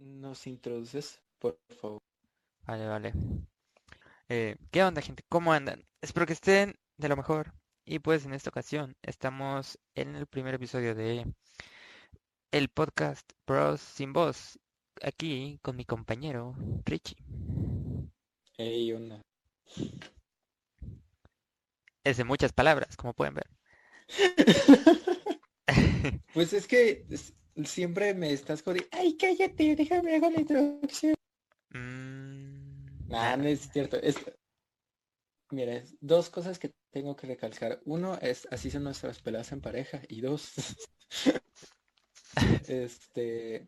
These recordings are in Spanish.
nos introduces, por favor. Vale, vale. Eh, ¿qué onda, gente? ¿Cómo andan? Espero que estén de lo mejor. Y pues en esta ocasión estamos en el primer episodio de el podcast Bros sin voz. Aquí con mi compañero Richie. Hey, onda. Es de muchas palabras, como pueden ver. Pues es que siempre me estás jodiendo. Ay, cállate, déjame hago la introducción. Mm, Nah, no es cierto. Es... Mira, es dos cosas que tengo que recalcar. Uno es, así son nuestras peleas en pareja. Y dos, este,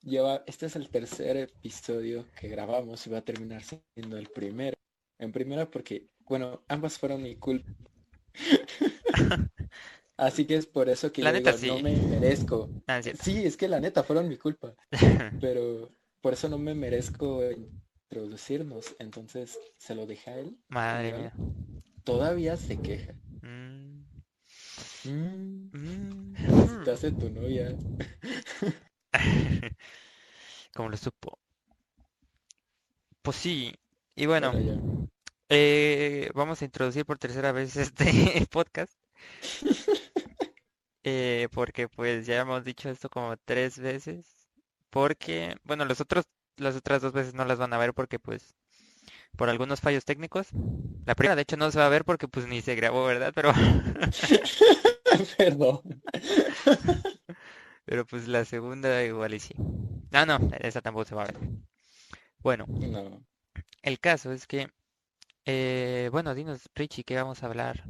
lleva, este es el tercer episodio que grabamos y va a terminar siendo el primero. En primera porque, bueno, ambas fueron mi culpa. Así que es por eso que La yo neta, digo, no me merezco. Ah, es. Sí, es que la neta fueron mi culpa. Pero por eso no me merezco introducirnos. Entonces se lo deja él. Madre mía. Todavía se queja. Mm, Mm, mm, estás en tu novia. Como lo supo. Pues sí. Y bueno, eh, vamos a introducir por tercera vez este podcast. Eh, porque pues ya hemos dicho esto como tres veces. Porque, bueno, los otros, las otras dos veces no las van a ver porque pues por algunos fallos técnicos. La primera de hecho no se va a ver porque pues ni se grabó, ¿verdad? Pero, Perdón. pero pues la segunda igual y sí. Ah, no, esa tampoco se va a ver. Bueno, No. el caso es que, eh, bueno, dinos, Richie, ¿qué vamos a hablar?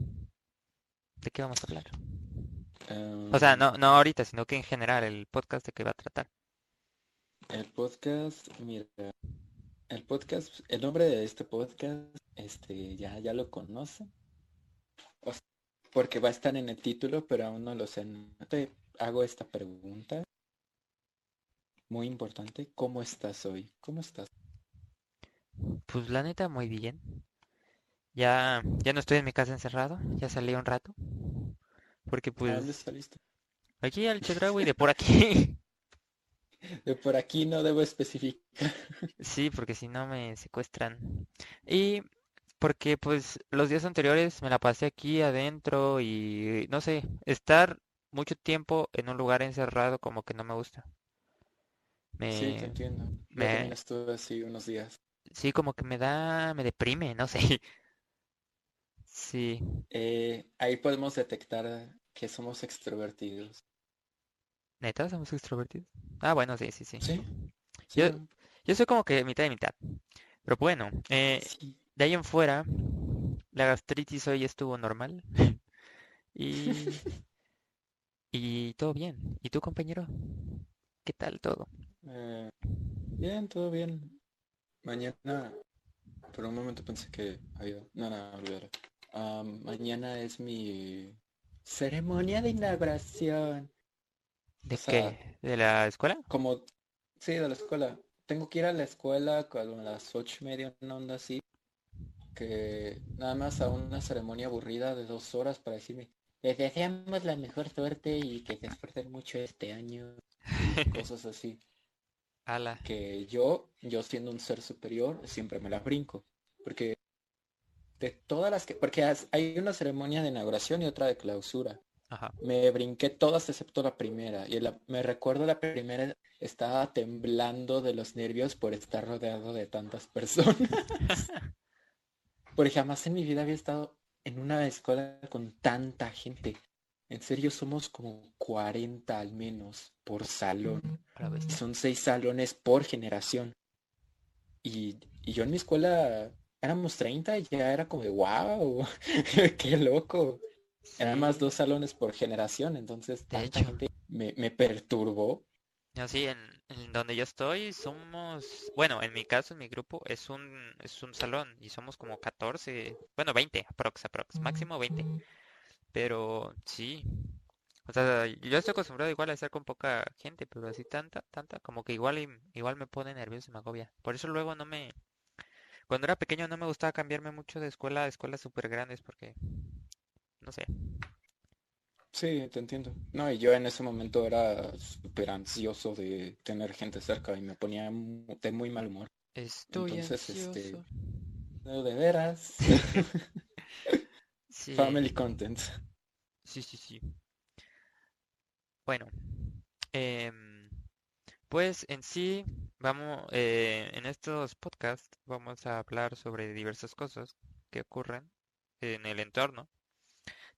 ¿De qué vamos a hablar? O sea, no, no ahorita, sino que en general el podcast de qué va a tratar. El podcast, mira, el podcast, el nombre de este podcast, este, ya, ya lo conoce. O sea, porque va a estar en el título, pero aún no lo sé. Te hago esta pregunta. Muy importante. ¿Cómo estás hoy? ¿Cómo estás? Pues la neta, muy bien. Ya, ya no estoy en mi casa encerrado, ya salí un rato. Porque ¿A dónde pues saliste? aquí al Chedraui de por aquí. De por aquí no debo especificar. Sí, porque si no me secuestran. Y porque pues los días anteriores me la pasé aquí adentro y no sé, estar mucho tiempo en un lugar encerrado como que no me gusta. Sí, te Me, entiendo. Me, estuve así unos días. sí, como que me da, me deprime, no sé. Sí, Eh, ahí podemos detectar que somos extrovertidos. neta, somos extrovertidos. Ah, bueno, sí, sí, sí. Sí, Yo, yo soy como que mitad y mitad. Pero bueno, eh, sí. de ahí en fuera, la gastritis hoy estuvo normal. Y, y todo bien. ¿Y tú, compañero? ¿Qué tal todo? Eh, bien, todo bien. Mañana, por un momento pensé que había... No, no, olvídalo. Ah, mañana es mi ceremonia de inauguración. ¿De O sea, qué? ¿De la escuela? como... Sí, de la escuela. Tengo que ir a la escuela a las ocho y media, una onda así. Que nada más a una ceremonia aburrida de dos horas para decirme, les deseamos la mejor suerte y que se esfuercen mucho este año. Cosas así. Ala. que yo, yo siendo un ser superior, siempre me las brinco. Porque de todas las que, porque has- hay una ceremonia de inauguración y otra de clausura. Ajá. Me brinqué todas excepto la primera. Y la- me recuerdo la primera, estaba temblando de los nervios por estar rodeado de tantas personas. Porque jamás en mi vida había estado en una escuela con tanta gente. En serio, somos como 40 al menos por salón. Son seis salones por generación. Y, y yo en mi escuela éramos 30 y ya era como de wow, qué loco. Eran más Sí, dos salones por generación, entonces de tanta hecho. gente me, me perturbó. No, sí, en, en donde yo estoy somos, bueno, en mi caso, en mi grupo, es un, es un salón y somos como 14, bueno, 20, aprox, aprox, máximo 20. Pero sí, o sea, yo estoy acostumbrado igual a estar con poca gente, pero así tanta, tanta, como que igual, igual me pone nervioso y me agobia. Por eso luego no me, cuando era pequeño no me gustaba cambiarme mucho de escuela a escuelas súper grandes porque, no sé, Sí, te entiendo. No, y yo en ese momento era súper ansioso de tener gente cerca y me ponía de muy mal humor. Estoy Entonces, este, ansioso. no, de veras. Sí, Family content. sí, sí, sí. Bueno, em, pues en sí, vamos, eh, en estos podcasts vamos a hablar sobre diversas cosas que ocurren en el entorno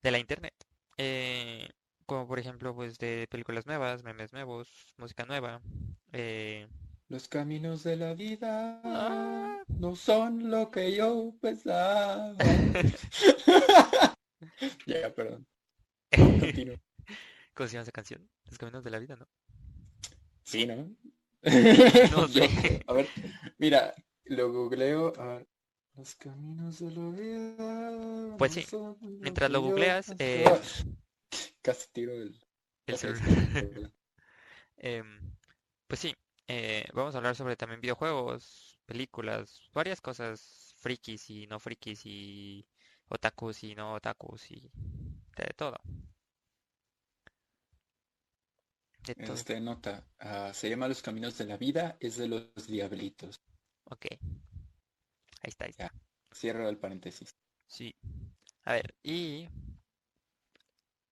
de la internet. Eh, como por ejemplo, pues de películas nuevas, memes nuevos, música nueva. eh, Los caminos de la vida Ah. no son lo que yo pensaba. Ya, perdón. Continúo. ¿Cómo se llama esa canción? Los caminos de la vida, ¿no? Sí, ¿no? No Yo- sé. A ver, mira, lo googleo. a ver. Los caminos de la vida. Pues sí, mientras lo googleas, eh, pensaba. Casi tiro el... el casi celular. tiro- Em, pues sí, eh, vamos a hablar sobre también videojuegos, películas, varias cosas frikis y no frikis y otakus y no otakus y de todo. De todo. Este nota, ah, se llama Los caminos de la vida, es de los diablitos. Ok. Ahí está, ahí está. Cierro el paréntesis. Sí. A ver, y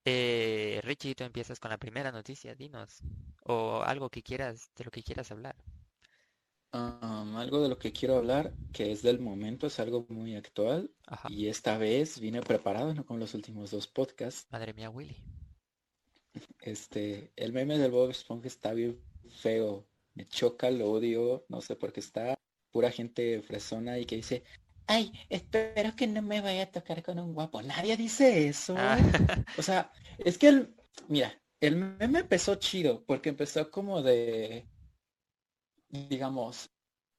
eh, Richie, tú empiezas con la primera noticia, dinos. O algo que quieras, de lo que quieras hablar. Um, algo de lo que quiero hablar, que es del momento, es algo muy actual Ajá. y esta vez vine preparado, no como los últimos dos podcasts. Madre mía, Willy. Este, el meme del Bob Esponja está bien feo, me choca, lo odio, no sé por qué está pura gente fresona y que dice, ay, espero que no me vaya a tocar con un guapo. Nadie dice eso. Ah, O sea, es que el, mira, el meme empezó chido porque empezó como de, digamos,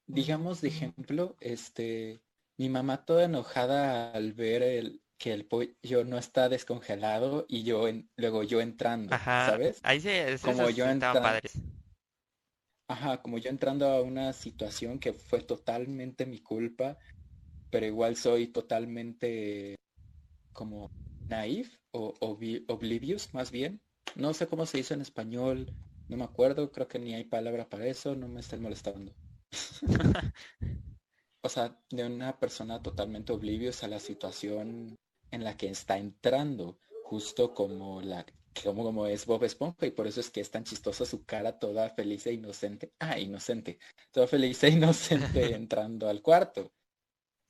digamos de ejemplo, este, mi mamá toda enojada al ver el que el pollo no está descongelado y yo en- luego yo entrando, Ajá. ¿sabes? Ahí sí, es- Como yo estaban entra- padres. Ajá, como yo entrando a una situación que fue totalmente mi culpa, pero igual soy totalmente como naif o obvi- oblivious más bien. No sé cómo se dice en español, no me acuerdo, creo que ni hay palabra para eso, no me estén molestando. O sea, de una persona totalmente oblivious a la situación en la que está entrando, justo como la como, como es Bob Esponja y por eso es que es tan chistosa su cara toda feliz e inocente. Ah, inocente. Toda feliz e inocente entrando al cuarto.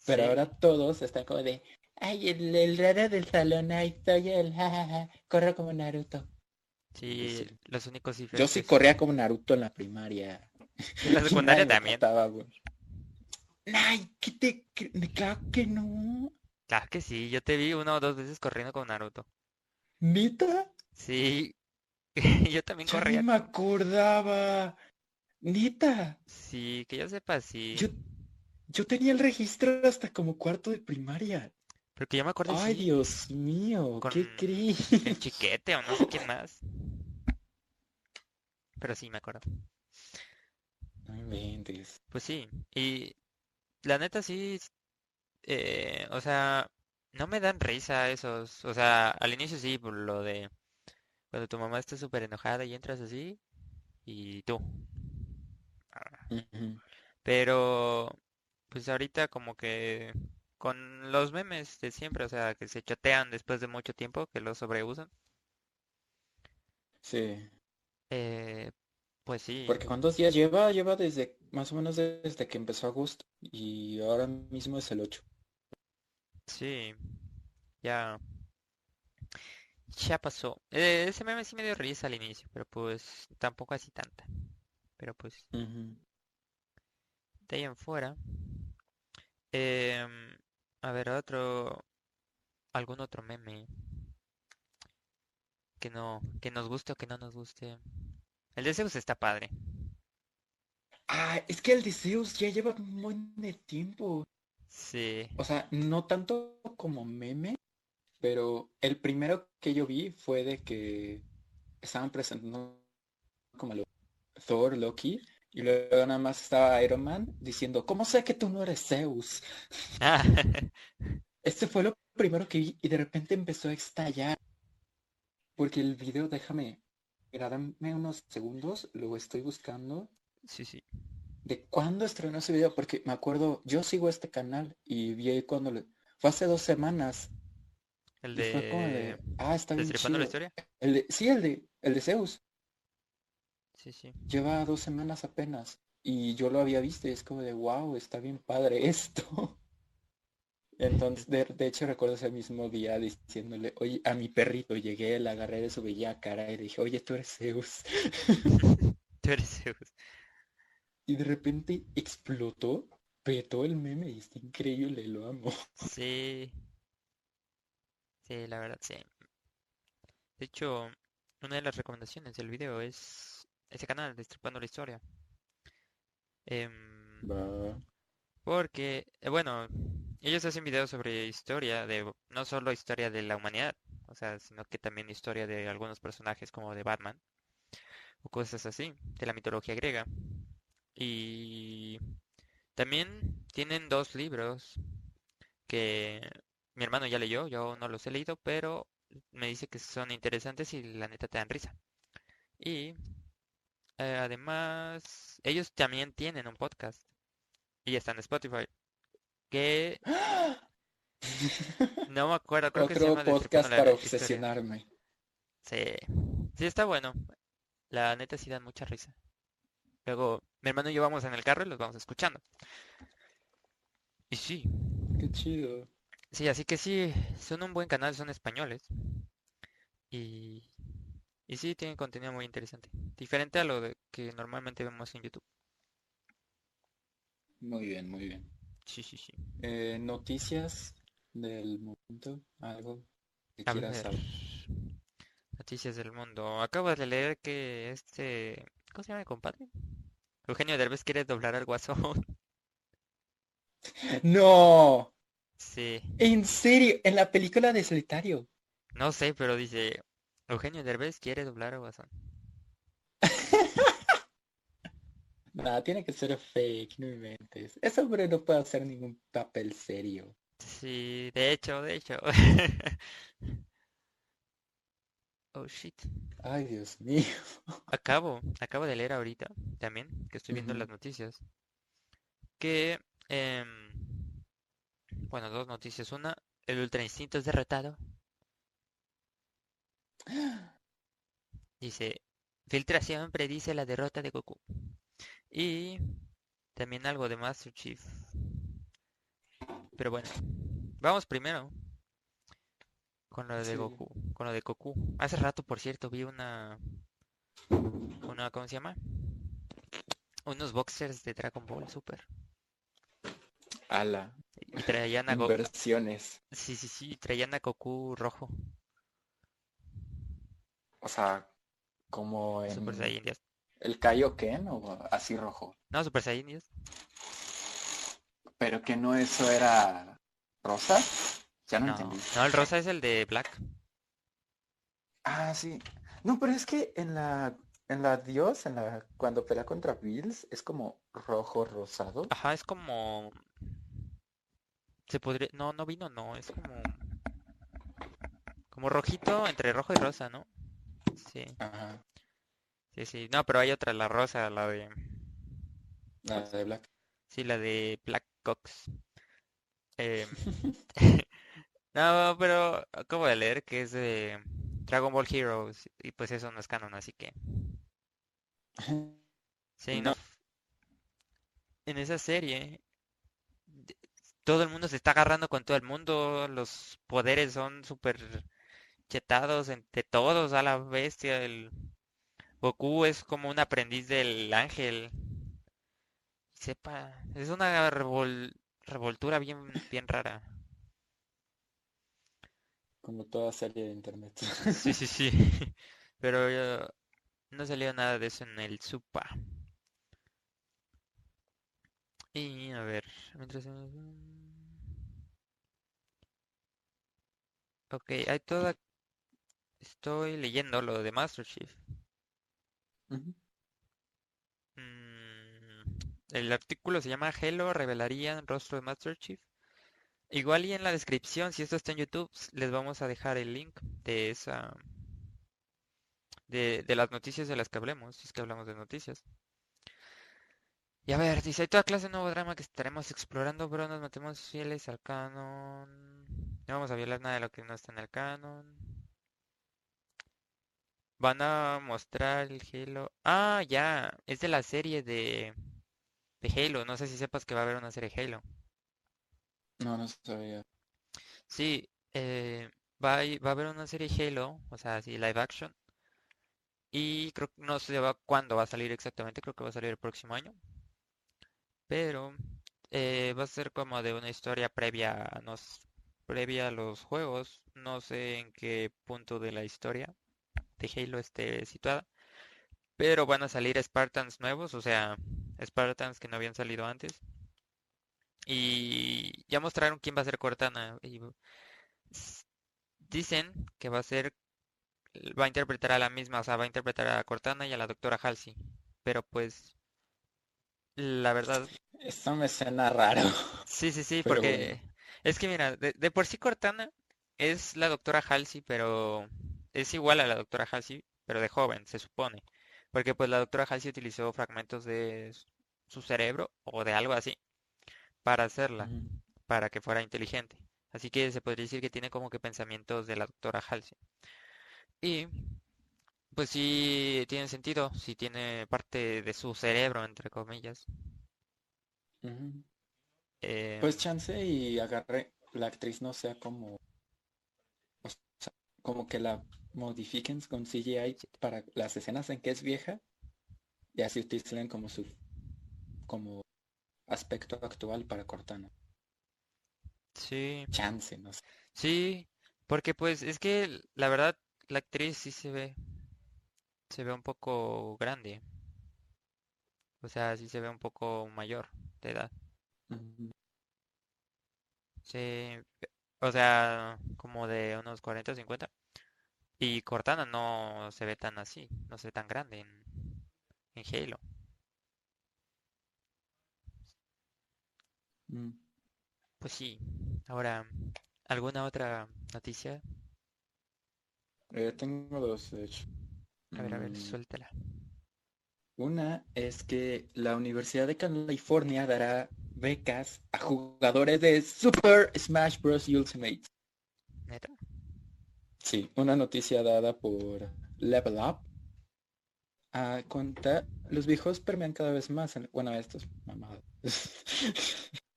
Pero Sí. ahora todos están como de, ay, el, el raro del salón, ay, soy el, jajaja, corro como Naruto. Sí, sí. los únicos Yo sí corría como Naruto en la primaria. En la secundaria también. trataba, güey. Ay, ¿qué te... Claro que no. Claro que sí, yo te vi una o dos veces corriendo con Naruto. ¿Neta? Sí, yo también Yo ni corría. me acordaba. Neta. Sí, que yo sepa, sí. Yo, yo tenía el registro hasta como cuarto de primaria. Pero que yo me acuerdo, Ay, sí, Dios mío, ¿qué crees? el chiquete o no sé quién más. Pero sí, me acuerdo. No inventes. Pues sí, y la neta sí, eh, o sea, no me dan risa esos, o sea, al inicio sí, por lo de cuando tu mamá está súper enojada y entras así, y tú. Ah. Pero, pues ahorita como que con los memes de siempre, o sea, que se chatean después de mucho tiempo, que los sobreusan, Sí, eh, pues sí, porque ¿cuántos días lleva? Lleva desde, más o menos desde que empezó agosto y ahora mismo es el 8. Sí, ya, ya pasó. Eh, ese meme sí me dio risa al inicio, pero pues tampoco así tanta. Pero pues de ahí en fuera. em, a ver, otro, algún otro meme que no, que nos guste o que no nos guste. El de Zeus está padre. Ah, es que el de Zeus ya lleva un buen de tiempo. Sí, O sea, no tanto como meme, pero el primero que yo vi fue de que estaban presentando como lo Thor, Loki, y luego nada más estaba Iron Man diciendo, ¿cómo sé que tú no eres Zeus? Ah, Este fue lo primero que vi y de repente empezó a estallar. porque el video, déjame, dame unos segundos, lo estoy buscando. Sí, sí. ¿De cuándo estrenó ese video? Porque me acuerdo, yo sigo este canal y vi cuando le... Fue hace dos semanas. El y fue como de, ah, está bien ¿Destripando la historia? El de, sí, el de, el de Zeus. Sí, sí. Lleva dos semanas apenas. Y yo lo había visto y es como de, wow, está bien padre esto. Entonces, de, de hecho, recuerdo ese mismo día diciéndole, oye, a mi perrito llegué, le agarré de su bella cara y le dije, oye, tú eres Zeus. Tú eres Zeus. Y de repente explotó, petó el meme y está increíble, lo amo. Sí. Sí, la verdad, sí. De hecho, una de las recomendaciones del video es ese canal, Destripando la Historia. Em, porque, eh, bueno, ellos hacen videos sobre historia de, no solo historia de la humanidad, o sea, sino que también historia de algunos personajes como de Batman o cosas así, de la mitología griega. Y también tienen dos libros que mi hermano ya leyó, yo no los he leído, pero me dice que son interesantes y la neta te dan risa. Y eh, además, ellos también tienen un podcast y está en Spotify, que no me acuerdo, creo que se Otro llama podcast la para obsesionarme. Sí, sí está bueno. La neta sí dan mucha risa. Luego, mi hermano y yo vamos en el carro y los vamos escuchando. Y sí, Qué chido. sí, así que sí, son un buen canal, son españoles. Y, y sí, tienen contenido muy interesante. Diferente a lo de que normalmente vemos en YouTube. Muy bien, muy bien. Sí, sí, sí. Eh, noticias del momento, algo que A quieras ver, saber. noticias del mundo. Acabo de leer que este, ¿cómo se llama mi compadre? Eugenio Derbez quiere doblar al Guasón. No, Sí, en serio, en la película de Solitario. no sé, pero dice, Eugenio Derbez quiere doblar al Guasón. Nada, tiene que ser fake, no inventes. Ese hombre no puede hacer ningún papel serio. Sí, de hecho, de hecho. Oh shit. Ay, Dios mío. Acabo, acabo de leer ahorita también, que estoy viendo las noticias, que, em, bueno, dos noticias. Una, el Ultra Instinto es derrotado. Dice, filtración predice la derrota de Goku. Y también algo de Master Chief. Pero bueno, vamos primero con lo de Sí. Goku, con lo de Goku. Hace rato, por cierto, vi una, una, ¿cómo se llama? Unos boxers de Dragon Ball Super. Ala, Y traían a Goku, inversiones. sí, sí, sí, traían a Goku rojo, O sea, como Super en Saiyan 10. el Kaioken o así rojo. No, Super Saiyan 10. Pero que no eso era rosa. Ya no, No, entendí. no, el rosa es el de Black. Ah, sí. No, pero es que en la en la Dios, en la cuando pelea contra Bills, es como rojo rosado. Ajá, es como... Se podría... No, no vino, no, es como... Como rojito entre rojo y rosa, ¿no? Sí, Ajá. sí, sí. No, pero hay otra, la rosa, la de... La de Black. Sí, la de Black Cox. Em, No, pero acabo de leer que es de Dragon Ball Heroes y pues eso no es canon, así que... Sí, No. no. En esa serie, todo el mundo se está agarrando con todo el mundo, los poderes son súper chetados entre todos a la bestia. El Goku es como un aprendiz del ángel. Sepa, es una revol- revoltura bien, bien rara. Como toda serie de internet. Sí, sí, sí. Pero eh, no salió nada de eso en el Supa. Y a ver, mientras... Ok, hay toda... Estoy leyendo lo de Master Chief. Mm, el artículo se llama Hello, revelarían rostro de Master Chief. Igual y en la descripción, si esto está en YouTube, les vamos a dejar el link de esa de, de las noticias de las que hablemos, si es que hablamos de noticias. Y a ver, dice, hay toda clase de nuevo drama que estaremos explorando, pero nos metemos fieles al canon. No vamos a violar nada de lo que no está en el canon. Van a mostrar el Halo. Ah, ya, es de la serie de, de Halo. No sé si sepas que va a haber una serie de Halo. No, no sabía. Sí, eh, va a, va a haber una serie Halo, o sea, así live action. Y creo que no sé cuándo va a salir exactamente, creo que va a salir el próximo año. Pero eh, va a ser como de una historia previa a, nos, previa a los juegos. No sé en qué punto de la historia de Halo esté situada. Pero van a salir Spartans nuevos, o sea, Spartans que no habían salido antes. Y ya mostraron quién va a ser Cortana. Y dicen que va a ser, va a interpretar a la misma, o sea, va a interpretar a Cortana y a la doctora Halsey. Pero pues, la verdad, Esto me suena raro, sí, sí, sí, pero porque bueno. es que mira, de, de por sí Cortana es la doctora Halsey, pero es igual a la doctora Halsey, pero de joven, se supone. Porque pues la doctora Halsey utilizó fragmentos de su cerebro o de algo así para hacerla, para que fuera inteligente. Así que se podría decir que tiene como que pensamientos de la doctora Halsey. Y pues sí tiene sentido, sí tiene parte de su cerebro, entre comillas. Eh, Pues chance y agarre la actriz no sea como, o sea, como que la modifiquen con CGI para las escenas en que es vieja y así utilicen como su como aspecto actual para Cortana. sí, Chance, no sé. sí, porque pues es que la verdad la actriz sí se ve, se ve un poco grande, o sea, sí se ve un poco mayor de edad. Ujú. Sí, o sea, como de unos 40 o 50. Y Cortana no se ve tan así, no se ve tan grande en, en Halo. Mm. Pues sí. Ahora, ¿alguna otra noticia? Eh, tengo dos, de hecho. A ver, a ver, Mm, suéltala. Una es que la Universidad de California dará becas a jugadores de Super Smash Bros. Ultimate. ¿Neta? Sí, una noticia dada por Level Up. A cuenta, los viejos permean cada vez más en... Bueno, esto es mamada.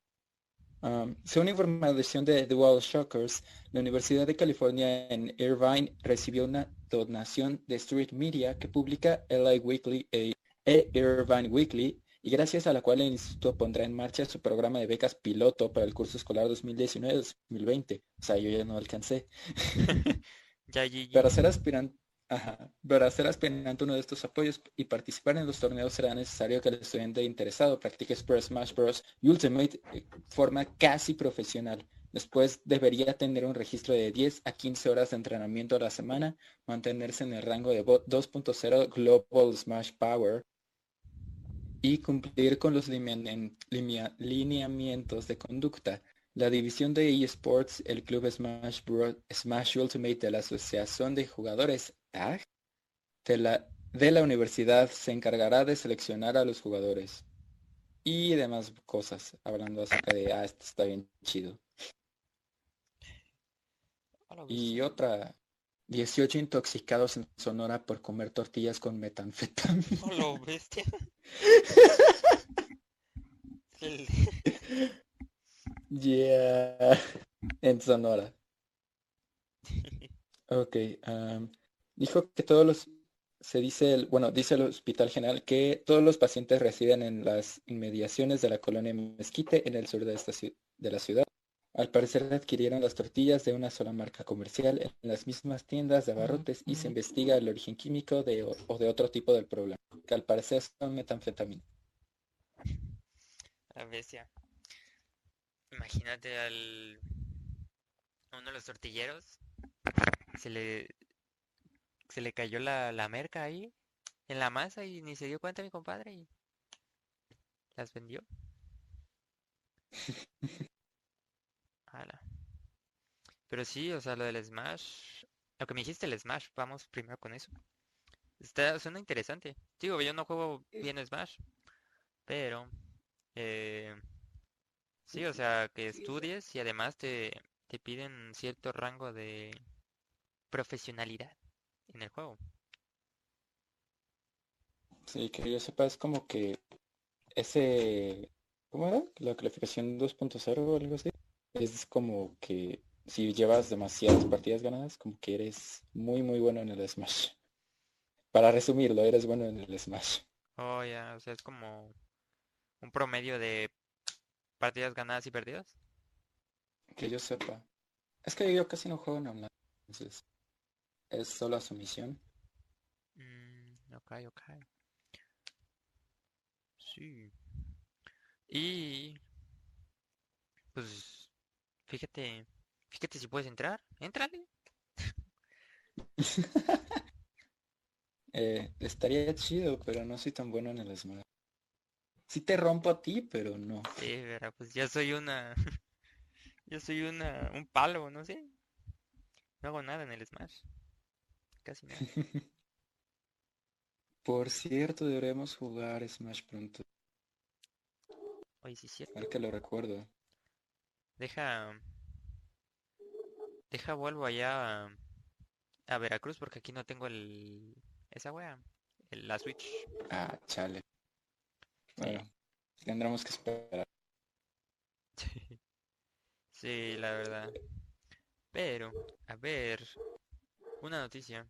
Um, según información de The Wall Shockers, la Universidad de California en Irvine recibió una donación de Street Media que publica LA Weekly e e Irvine Weekly y gracias a la cual el instituto pondrá en marcha su programa de becas piloto para el curso escolar 2019-2020. O sea, yo ya no alcancé. Ya. Para ser aspirante, ajá, para ser aspirante uno de estos apoyos y participar en los torneos será necesario que el estudiante interesado practique Super Smash Bros. Ultimate de forma casi profesional. Después debería tener un registro de 10 a 15 horas de entrenamiento a la semana, mantenerse en el rango de vo- 2.0 Global Smash Power y cumplir con los lineamientos de conducta. La división de eSports, el club Smash Bros. Smash Ultimate de la Asociación de Jugadores de la, de la universidad se encargará de seleccionar a los jugadores y demás cosas, hablando acerca de, ah, esto está bien chido. Y otra, 18 intoxicados en Sonora por comer tortillas con metanfetamina. A la bestia. Yeah, en Sonora. Ok, dijo que todos los, se dice, el, bueno, dice el Hospital General que todos los pacientes residen en las inmediaciones de la colonia Mezquite en el sur de, esta, de la ciudad. Al parecer adquirieron las tortillas de una sola marca comercial en las mismas tiendas de abarrotes y se investiga el origen químico de, o, de otro tipo del problema, que al parecer son metanfetamina. a la bestia. Imagínate al a uno de los tortilleros se le se le cayó la, la merca ahí en la masa y ni se dio cuenta mi compadre y las vendió. Ala. Pero sí, o sea, lo del Smash, lo que me dijiste, el Smash, vamos primero con eso. Está, suena interesante. Digo, yo no juego bien Smash, pero eh, sí, o sea, que estudies y además te, te piden cierto rango de profesionalidad en el juego. Sí, que yo sepa, es como que ese, ¿cómo era? La calificación 2.0 o algo así. Es como que si llevas demasiadas partidas ganadas, como que eres muy, muy bueno en el Smash. Para resumirlo, eres bueno en el Smash. Oh, ya, o sea, es como un promedio de partidas ganadas y perdidas. Que yo sepa. Es que yo casi no juego en online. Entonces, es solo a sumisión. Mm, ok, ok. Sí. Y pues fíjate, fíjate si puedes entrar, éntrale. Eh, estaría chido, pero no soy tan bueno en el Smash. Sí te rompo a ti, pero no. Sí, verá, pues ya soy una, yo soy una, un palo, no sé. No hago nada en el Smash. Casi nada. Por cierto, deberíamos jugar Smash pronto. Oye, sí cierto. A ver que lo recuerdo. Deja, deja vuelvo allá a, a Veracruz porque aquí no tengo el, esa wea, el- la Switch. Ah, chale. Bueno, tendremos que esperar. Sí, la verdad. Pero, a ver, una noticia.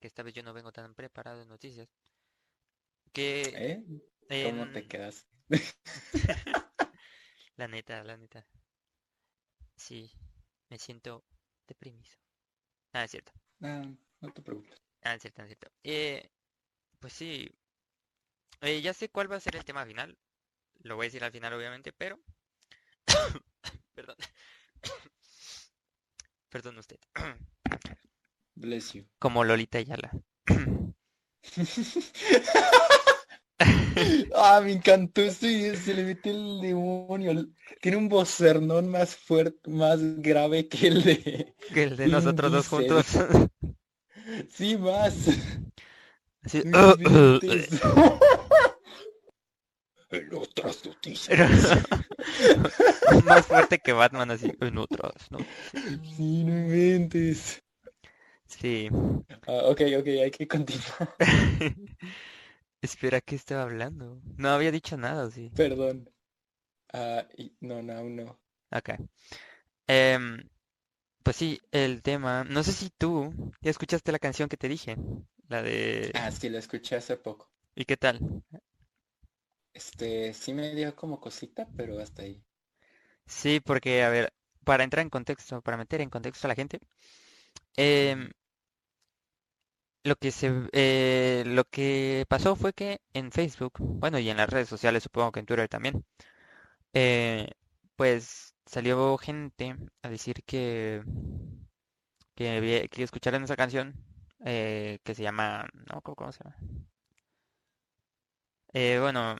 Que esta vez yo no vengo tan preparado en noticias. Que ¿Eh? ¿Cómo te quedas? La neta, la neta. Sí, me siento deprimido. Ah, es cierto. Ah, no te preocupes. Ah, es cierto, es cierto. Eh, pues sí. Eh, ya sé cuál va a ser el tema final. Lo voy a decir al final, obviamente, pero... Perdón. Perdón usted. Bless you. Como Lolita Ayala. Ah, me encantó esto y se le mete el demonio. Tiene un vocernón más fuerte, más grave que el de... Que el de nosotros dos juntos. Sí, más. Así. En otras noticias. Más fuerte que Batman, así. En otras, ¿no? Sí, no inventes. Sí. Ah, ok, ok, hay que continuar. Espera, ¿qué estaba hablando? No había dicho nada, sí. Perdón. Y- no, no, no. Ok. Em, pues sí, el tema. No sé si tú ya escuchaste la canción que te dije. La de. Ah, sí, lo escuché hace poco. ¿Y qué tal? Este, sí me dio como cosita, pero hasta ahí. Sí, porque, a ver, para entrar en contexto, para meter en contexto a la gente, em, lo que se, eh, lo que pasó fue que en Facebook, bueno, y en las redes sociales, supongo que en Twitter también, eh, pues salió gente a decir que, que, que escucharan esa canción eh, que se llama, no, ¿cómo, se llama? Bueno,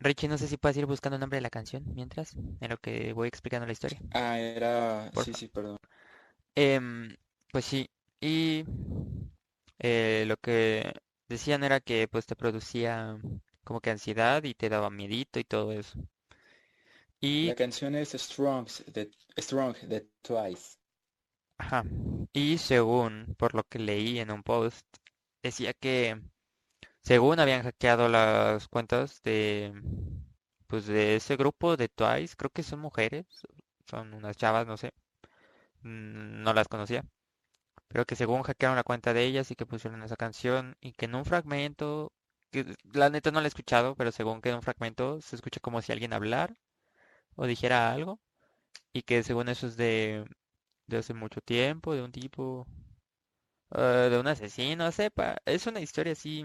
Richie, no sé si puedes ir buscando el nombre de la canción mientras, en lo que voy explicando la historia. Ah, era... Por Sí, sí, perdón. Em, pues sí, y eh, lo que decían era que pues te producía como que ansiedad y te daba miedito y todo eso. Y, La canción es Strong de, Strong de Twice. ajá, y según por lo que leí en un post, decía que según habían hackeado las cuentas de pues de ese grupo de Twice, creo que son mujeres, son unas chavas, no sé, no las conocía. Pero que según hackearon la cuenta de ellas y que pusieron esa canción y que en un fragmento, que la neta no la he escuchado, pero según que en un fragmento se escucha como si alguien hablara o dijera algo y que según eso es de, de hace mucho tiempo, de un tipo, eh, de un asesino, sepa, es una historia así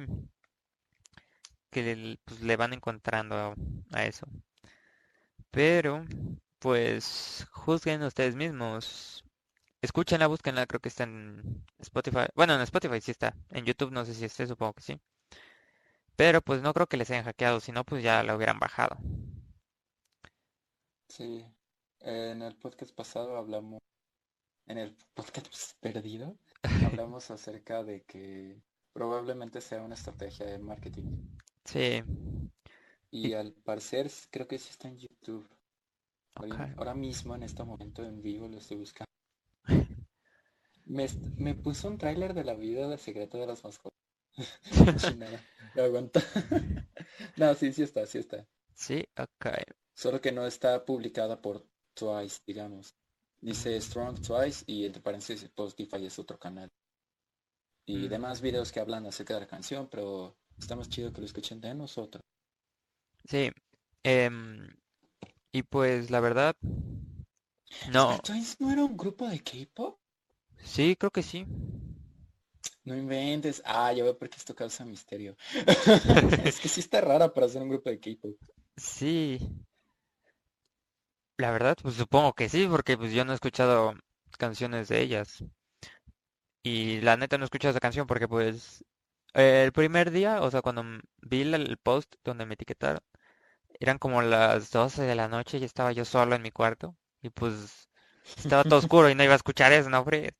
que le, pues, le van encontrando a, a eso. Pero, pues, juzguen ustedes mismos. Escúchenla, búsquenla, creo que está en Spotify. Bueno, en Spotify sí está. En YouTube no sé si esté, supongo que sí. Pero pues no creo que les hayan hackeado, si no pues ya la hubieran bajado. Sí. En el podcast pasado hablamos... En el podcast perdido hablamos acerca de que probablemente sea una estrategia de marketing. Sí, Y y- al parecer creo que sí está en YouTube. Ahora mismo en este momento en vivo lo estoy buscando. Me, me puso un tráiler de la vida de secreto de las mascotas. Lo aguanta. No, sí, sí está, sí está. Sí, ok. Solo que no está publicada por Twice, digamos. Dice Strong Twice y entre paréntesis Spotify es otro canal. Y Mm. demás videos que hablan acerca de la canción, pero está más chido que lo escuchen de nosotros. Sí. em, y pues la verdad, no. ¿Twice no era un grupo de K-pop? Sí, creo que sí. No inventes. Ah, ya veo por qué esto causa misterio. Es que sí está rara para ser un grupo de K-pop. Sí. La verdad, pues supongo que sí, porque pues yo no he escuchado canciones de ellas. Y la neta no he escuchado esa canción porque pues el primer día, o sea, cuando vi el post donde me etiquetaron, eran como las 12 de la noche y estaba yo solo en mi cuarto. Y pues estaba todo oscuro y no iba a escuchar eso, ¿no, hombre?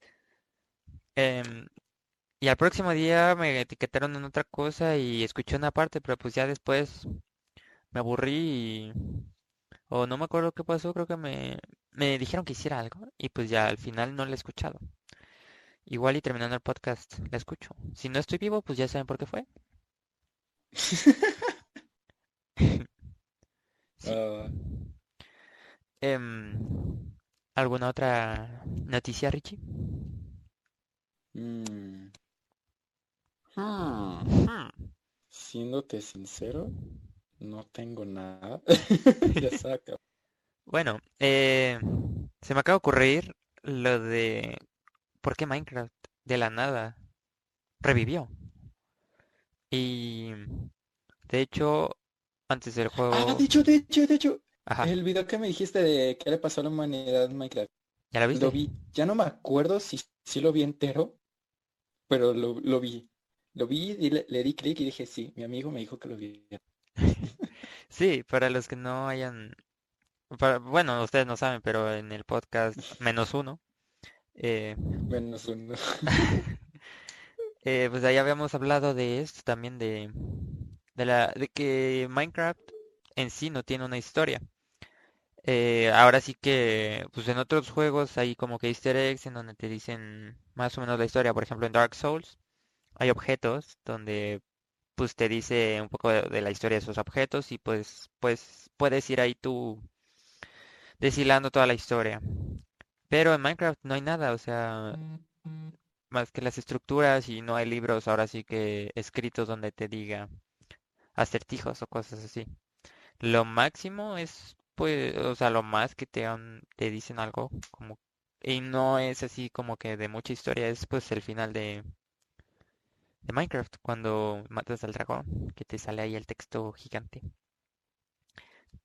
Em, y al próximo día me etiquetaron en otra cosa y escuché una parte, pero pues ya después me aburrí y... O no me acuerdo qué pasó, creo que me, me dijeron que hiciera algo y pues ya al final no la he escuchado. Igual y terminando el podcast la escucho. Si no estoy vivo, pues ya saben por qué fue. Sí. Ah, Em, ¿alguna otra noticia, Richie? mm. Hmm. Hmm, Siéndote sincero, no tengo nada. Ya saca. Bueno, eh, se me acaba de ocurrir lo de por qué Minecraft de la nada revivió. Y de hecho, antes del Ah, juego... de hecho, de hecho, de hecho. Ajá, El video que me dijiste de qué le pasó a la humanidad en Minecraft. ¿ya Lo viste? vi. Ya no me acuerdo si, si lo vi entero, pero lo, lo vi. Lo vi y le, le di clic y dije, sí, mi amigo me dijo que lo vi. Sí, para los que no hayan... para- bueno, ustedes no saben, pero en el podcast menos uno, eh, Menos uno. eh, pues ahí habíamos hablado de esto también, de, de la, de que Minecraft en sí no tiene una historia. Eh, ahora sí que, pues en otros juegos hay como que easter eggs en donde te dicen más o menos la historia. Por ejemplo, en Dark Souls hay objetos donde pues te dice un poco de, de la historia de esos objetos y pues, pues puedes ir ahí tú deshilando toda la historia. Pero en Minecraft no hay nada, o sea, más que las estructuras y no hay libros ahora sí que escritos donde te diga acertijos o cosas así. Lo máximo es, pues, o sea, lo más que te, te dicen algo, como, y no es así como que de mucha historia, es pues el final de, de Minecraft, cuando matas al dragón, que te sale ahí el texto gigante.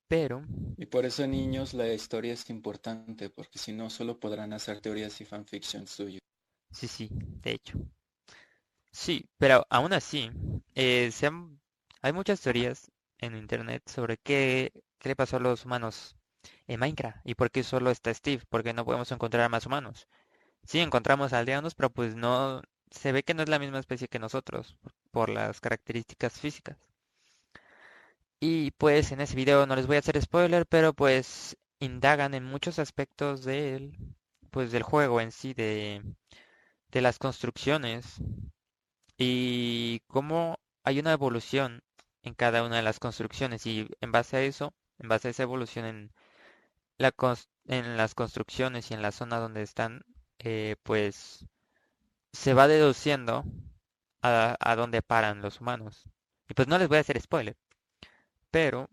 Pero, Y por eso, niños, la historia es importante, porque si no, solo podrán hacer teorías y fanfictions suyos. sí, sí, de hecho. Sí, pero aún así, eh, se han- hay muchas teorías en internet sobre qué, qué le pasó a los humanos en Minecraft y por qué solo está Steve, porque no podemos encontrar a más humanos. Sí, encontramos aldeanos, pero pues no, se ve que no es la misma especie que nosotros por por las características físicas. Y pues en ese video no les voy a hacer spoiler, pero pues indagan en muchos aspectos del, pues del juego en sí, de, de las construcciones y cómo hay una evolución en cada una de las construcciones y en base a eso, en base a esa evolución en la en las construcciones y en la zona donde están, eh, pues se va deduciendo a, a dónde paran los humanos. Y pues no les voy a hacer spoiler, pero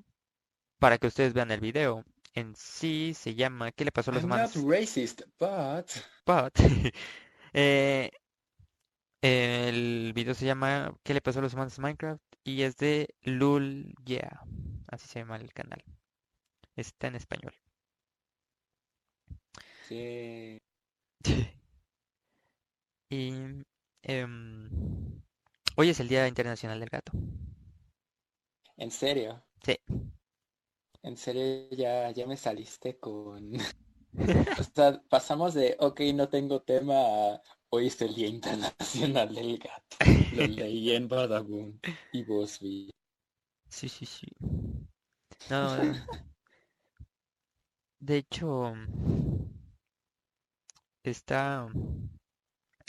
para que ustedes vean el video, en sí se llama ¿Qué le pasó a los I'm not racist, but... But, eh, el video se llama ¿Qué le pasó a los humanos Minecraft? Y es de Lul Yeah, así se llama el canal. Está en español. Sí. Y em, hoy es el Día Internacional del Gato. ¿En serio? Sí. En serio, ya, ya me saliste con... O sea, pasamos de, ok, no tengo tema a, Hoy es el Día Internacional del Gato. Lo leí en Badabun y vos vi. Sí, sí, sí. No, de hecho, está,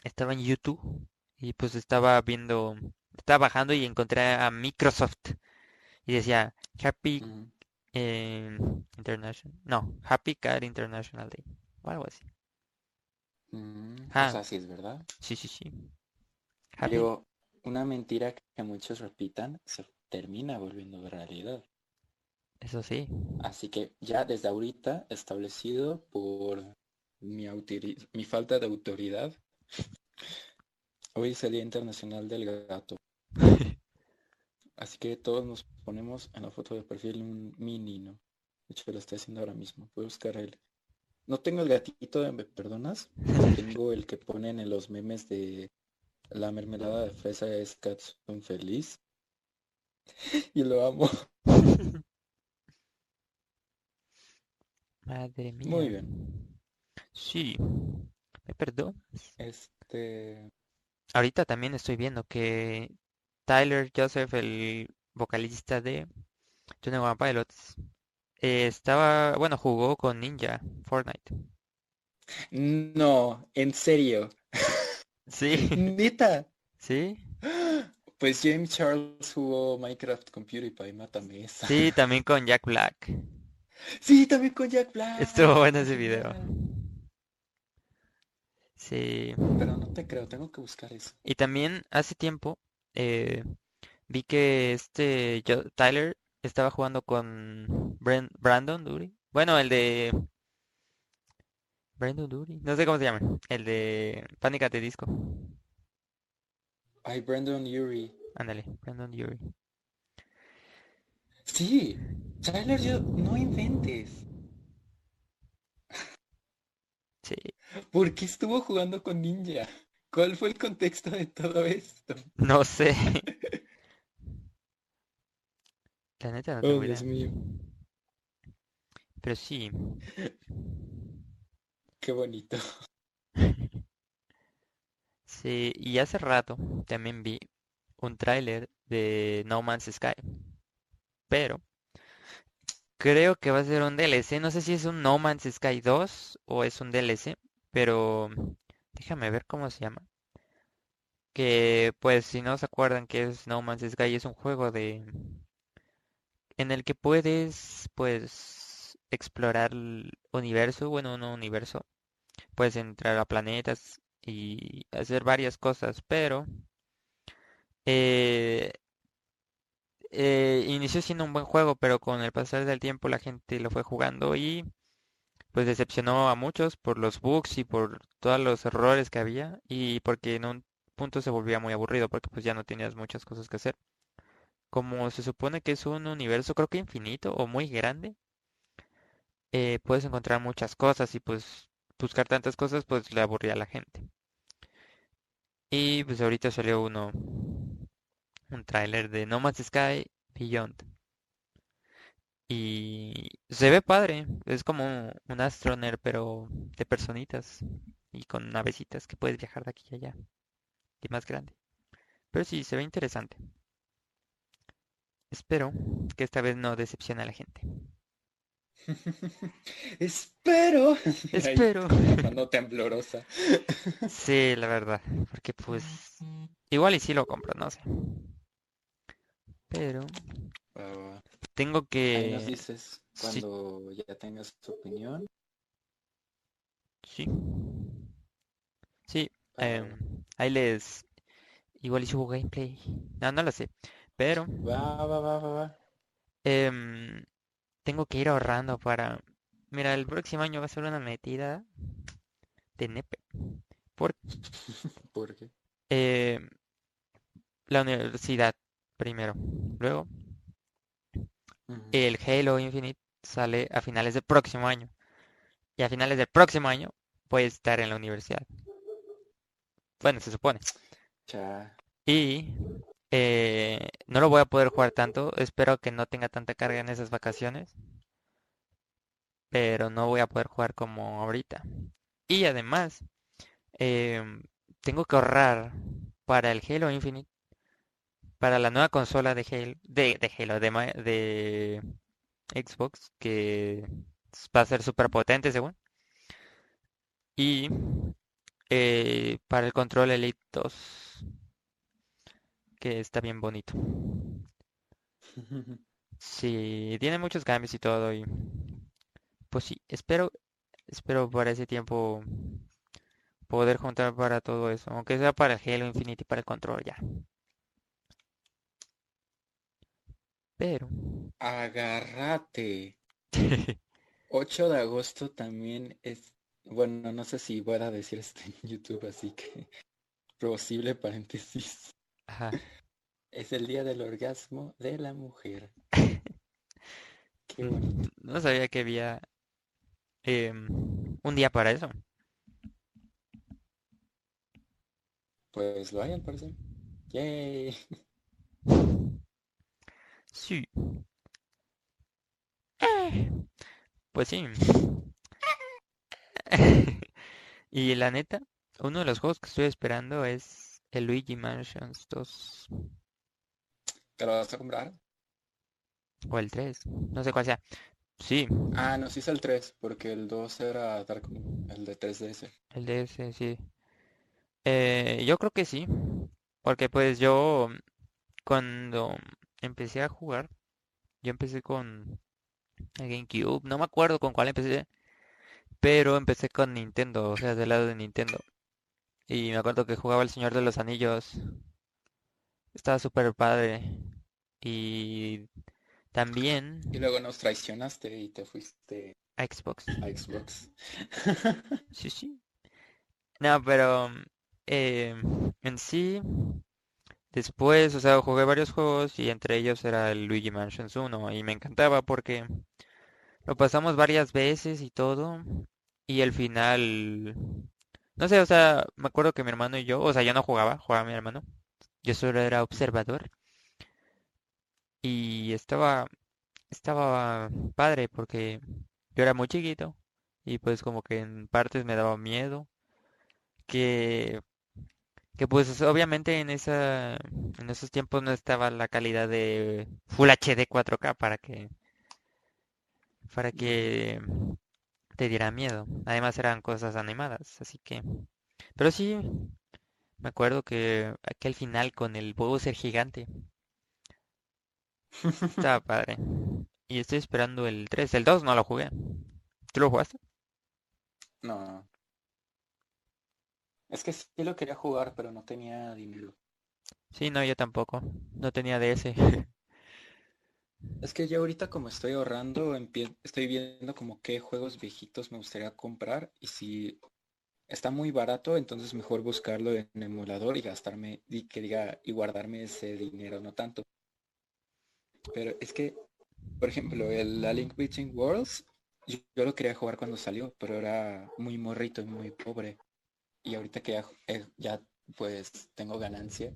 estaba en YouTube y pues estaba viendo, estaba bajando y encontré a Microsoft y decía Happy eh, International, no, Happy Cat International Day o algo así. mm, Ah. Es verdad. Sí, sí, sí. Happy, Pero una mentira que muchos repitan se termina volviendo realidad. eso sí. Así que ya desde ahorita establecido por mi, mi falta de autoridad, hoy es el Día Internacional del Gato. Así que todos nos ponemos en la foto de perfil un menino. De hecho, lo estoy haciendo ahora mismo. Voy a buscar el... No tengo el gatito de... ¿Me perdonas? Tengo el que ponen en los memes de la mermelada de fresa es Katsun feliz. Y lo amo. Madre mía. Muy bien. Sí. ¿Me perdonas? Este... Ahorita también estoy viendo que Tyler Joseph, el vocalista de Twenty One Pilots, eh, estaba, bueno, jugó con Ninja Fortnite. No, en serio. Sí, Neta. sí, Pues James Charles jugó Minecraft con PewDiePie, mátame esa. sí, también con Jack Black. Sí, también con Jack Black. Estuvo bueno ese video. Sí. Pero no te creo, tengo que buscar eso. Y también hace tiempo eh, vi que este yo- Tyler estaba jugando con Bren- Brandon Dury. Bueno, el de Brandon Dury, no sé cómo se llama, el de Panic! at the Disco. Ay, Brandon Urie. Ándale, Brandon Dury. Sí, Tyler, yo no inventes. Sí, ¿Por qué estuvo jugando con Ninja? ¿Cuál fue el contexto de todo esto? no sé. La neta no tengo Oh, Dios mío, Pero sí, qué bonito. sí, y hace rato también vi un tráiler de No Man's Sky. Pero creo que va a ser un DLC. No sé si es un No Man's Sky 2 o es un DLC, pero déjame ver cómo se llama. Que pues si no se acuerdan que es No Man's Sky, es un juego de en el que puedes pues explorar el universo, bueno, no universo, puedes entrar a planetas y hacer varias cosas, pero eh, eh, inició siendo un buen juego, pero con el pasar del tiempo la gente lo fue jugando y pues decepcionó a muchos por los bugs y por todos los errores que había y porque en un punto se volvía muy aburrido porque pues ya no tenías muchas cosas que hacer. Como se supone que es un universo creo que infinito o muy grande, eh, puedes encontrar muchas cosas y pues buscar tantas cosas pues le aburría a la gente. Y pues ahorita salió uno, un tráiler de No Man's Sky Beyond. Y se ve padre, es como un Astroner pero de personitas y con navecitas que puedes viajar de aquí a allá y más grande. Pero sí, se ve interesante. Espero que esta vez no decepcione a la gente. Espero. Espero. mano temblorosa. Sí, la verdad, porque pues igual y sí lo compro, no sé. Pero Va, tengo Ahí nos que... dices sí. cuando ya tengas tu opinión. Sí. Sí, em, ahí les... Igual y subo gameplay. No, no lo sé. Pero va, va, va, va, va. em, tengo que ir ahorrando para... Mira, el próximo año va a ser una metida de nepe. Porque ¿Por qué? em, la universidad primero. Luego El Halo Infinite sale a finales del próximo año. Y a finales del próximo año voy a estar en la universidad. Bueno, se supone. Cha. Y eh, no lo voy a poder jugar tanto. Espero que no tenga tanta carga en esas vacaciones. Pero no voy a poder jugar como ahorita. Y además, em, tengo que ahorrar para el Halo Infinite, para la nueva consola de Halo, de, de Halo, de, de Xbox, que va a ser súper potente según. Y eh, para el control Elite 2, que está bien bonito. Sí, tiene muchos cambios y todo y pues sí, espero, espero para ese tiempo poder juntar para todo eso, aunque sea para el Halo Infinite y para el control ya. Pero Agárrate. 8 de agosto también es, bueno, no sé si voy a decir esto en YouTube, así que posible paréntesis. ajá, Es el día del orgasmo de la mujer. Qué mm, bonito. no sabía que había em, un día para eso. Pues lo hay al parecer. Yay. Sí, pues sí. Y la neta, uno de los juegos que estoy esperando es el Luigi Mansions 2 ¿Te lo vas a comprar? o el 3, no sé cuál sea. Sí, Ah, no, sí es el 3, porque el 2 era Dark Moon, el de 3DS. el DS, sí. Eh, yo creo que sí, porque pues yo cuando empecé a jugar, yo empecé con el GameCube, no me acuerdo con cuál empecé, pero empecé con Nintendo, o sea, del lado de Nintendo. Y me acuerdo que jugaba El Señor de los Anillos, estaba súper padre. Y también Y luego nos traicionaste y te fuiste a Xbox. a Xbox. Sí, sí. No, pero eh, en sí, después, o sea, jugué varios juegos y entre ellos era el Luigi Mansions 1 y me encantaba porque lo pasamos varias veces y todo y el final, no sé, o sea, me acuerdo que mi hermano y yo, o sea, yo no jugaba, jugaba mi hermano, yo solo era observador y estaba, estaba padre porque yo era muy chiquito y pues como que en partes me daba miedo que que pues obviamente en esa en esos tiempos no estaba la calidad de Full HD 4K para que para que te diera miedo. Además eran cosas animadas, así que pero sí me acuerdo que aquel final con el Bowser gigante estaba padre. Y estoy esperando el 3, el 2 no lo jugué. ¿Tú lo jugaste? No. Es que sí lo quería jugar, pero no tenía dinero. Sí, no, yo tampoco. No tenía DS. Es que yo ahorita como estoy ahorrando, estoy viendo como qué juegos viejitos me gustaría comprar y si está muy barato, entonces mejor buscarlo en emulador y gastarme y que diga y guardarme ese dinero, no tanto. Pero es que, por ejemplo, el A Link Between Worlds, yo, yo lo quería jugar cuando salió, pero era muy morrito y muy pobre. Y ahorita que ya, eh, ya pues tengo ganancia,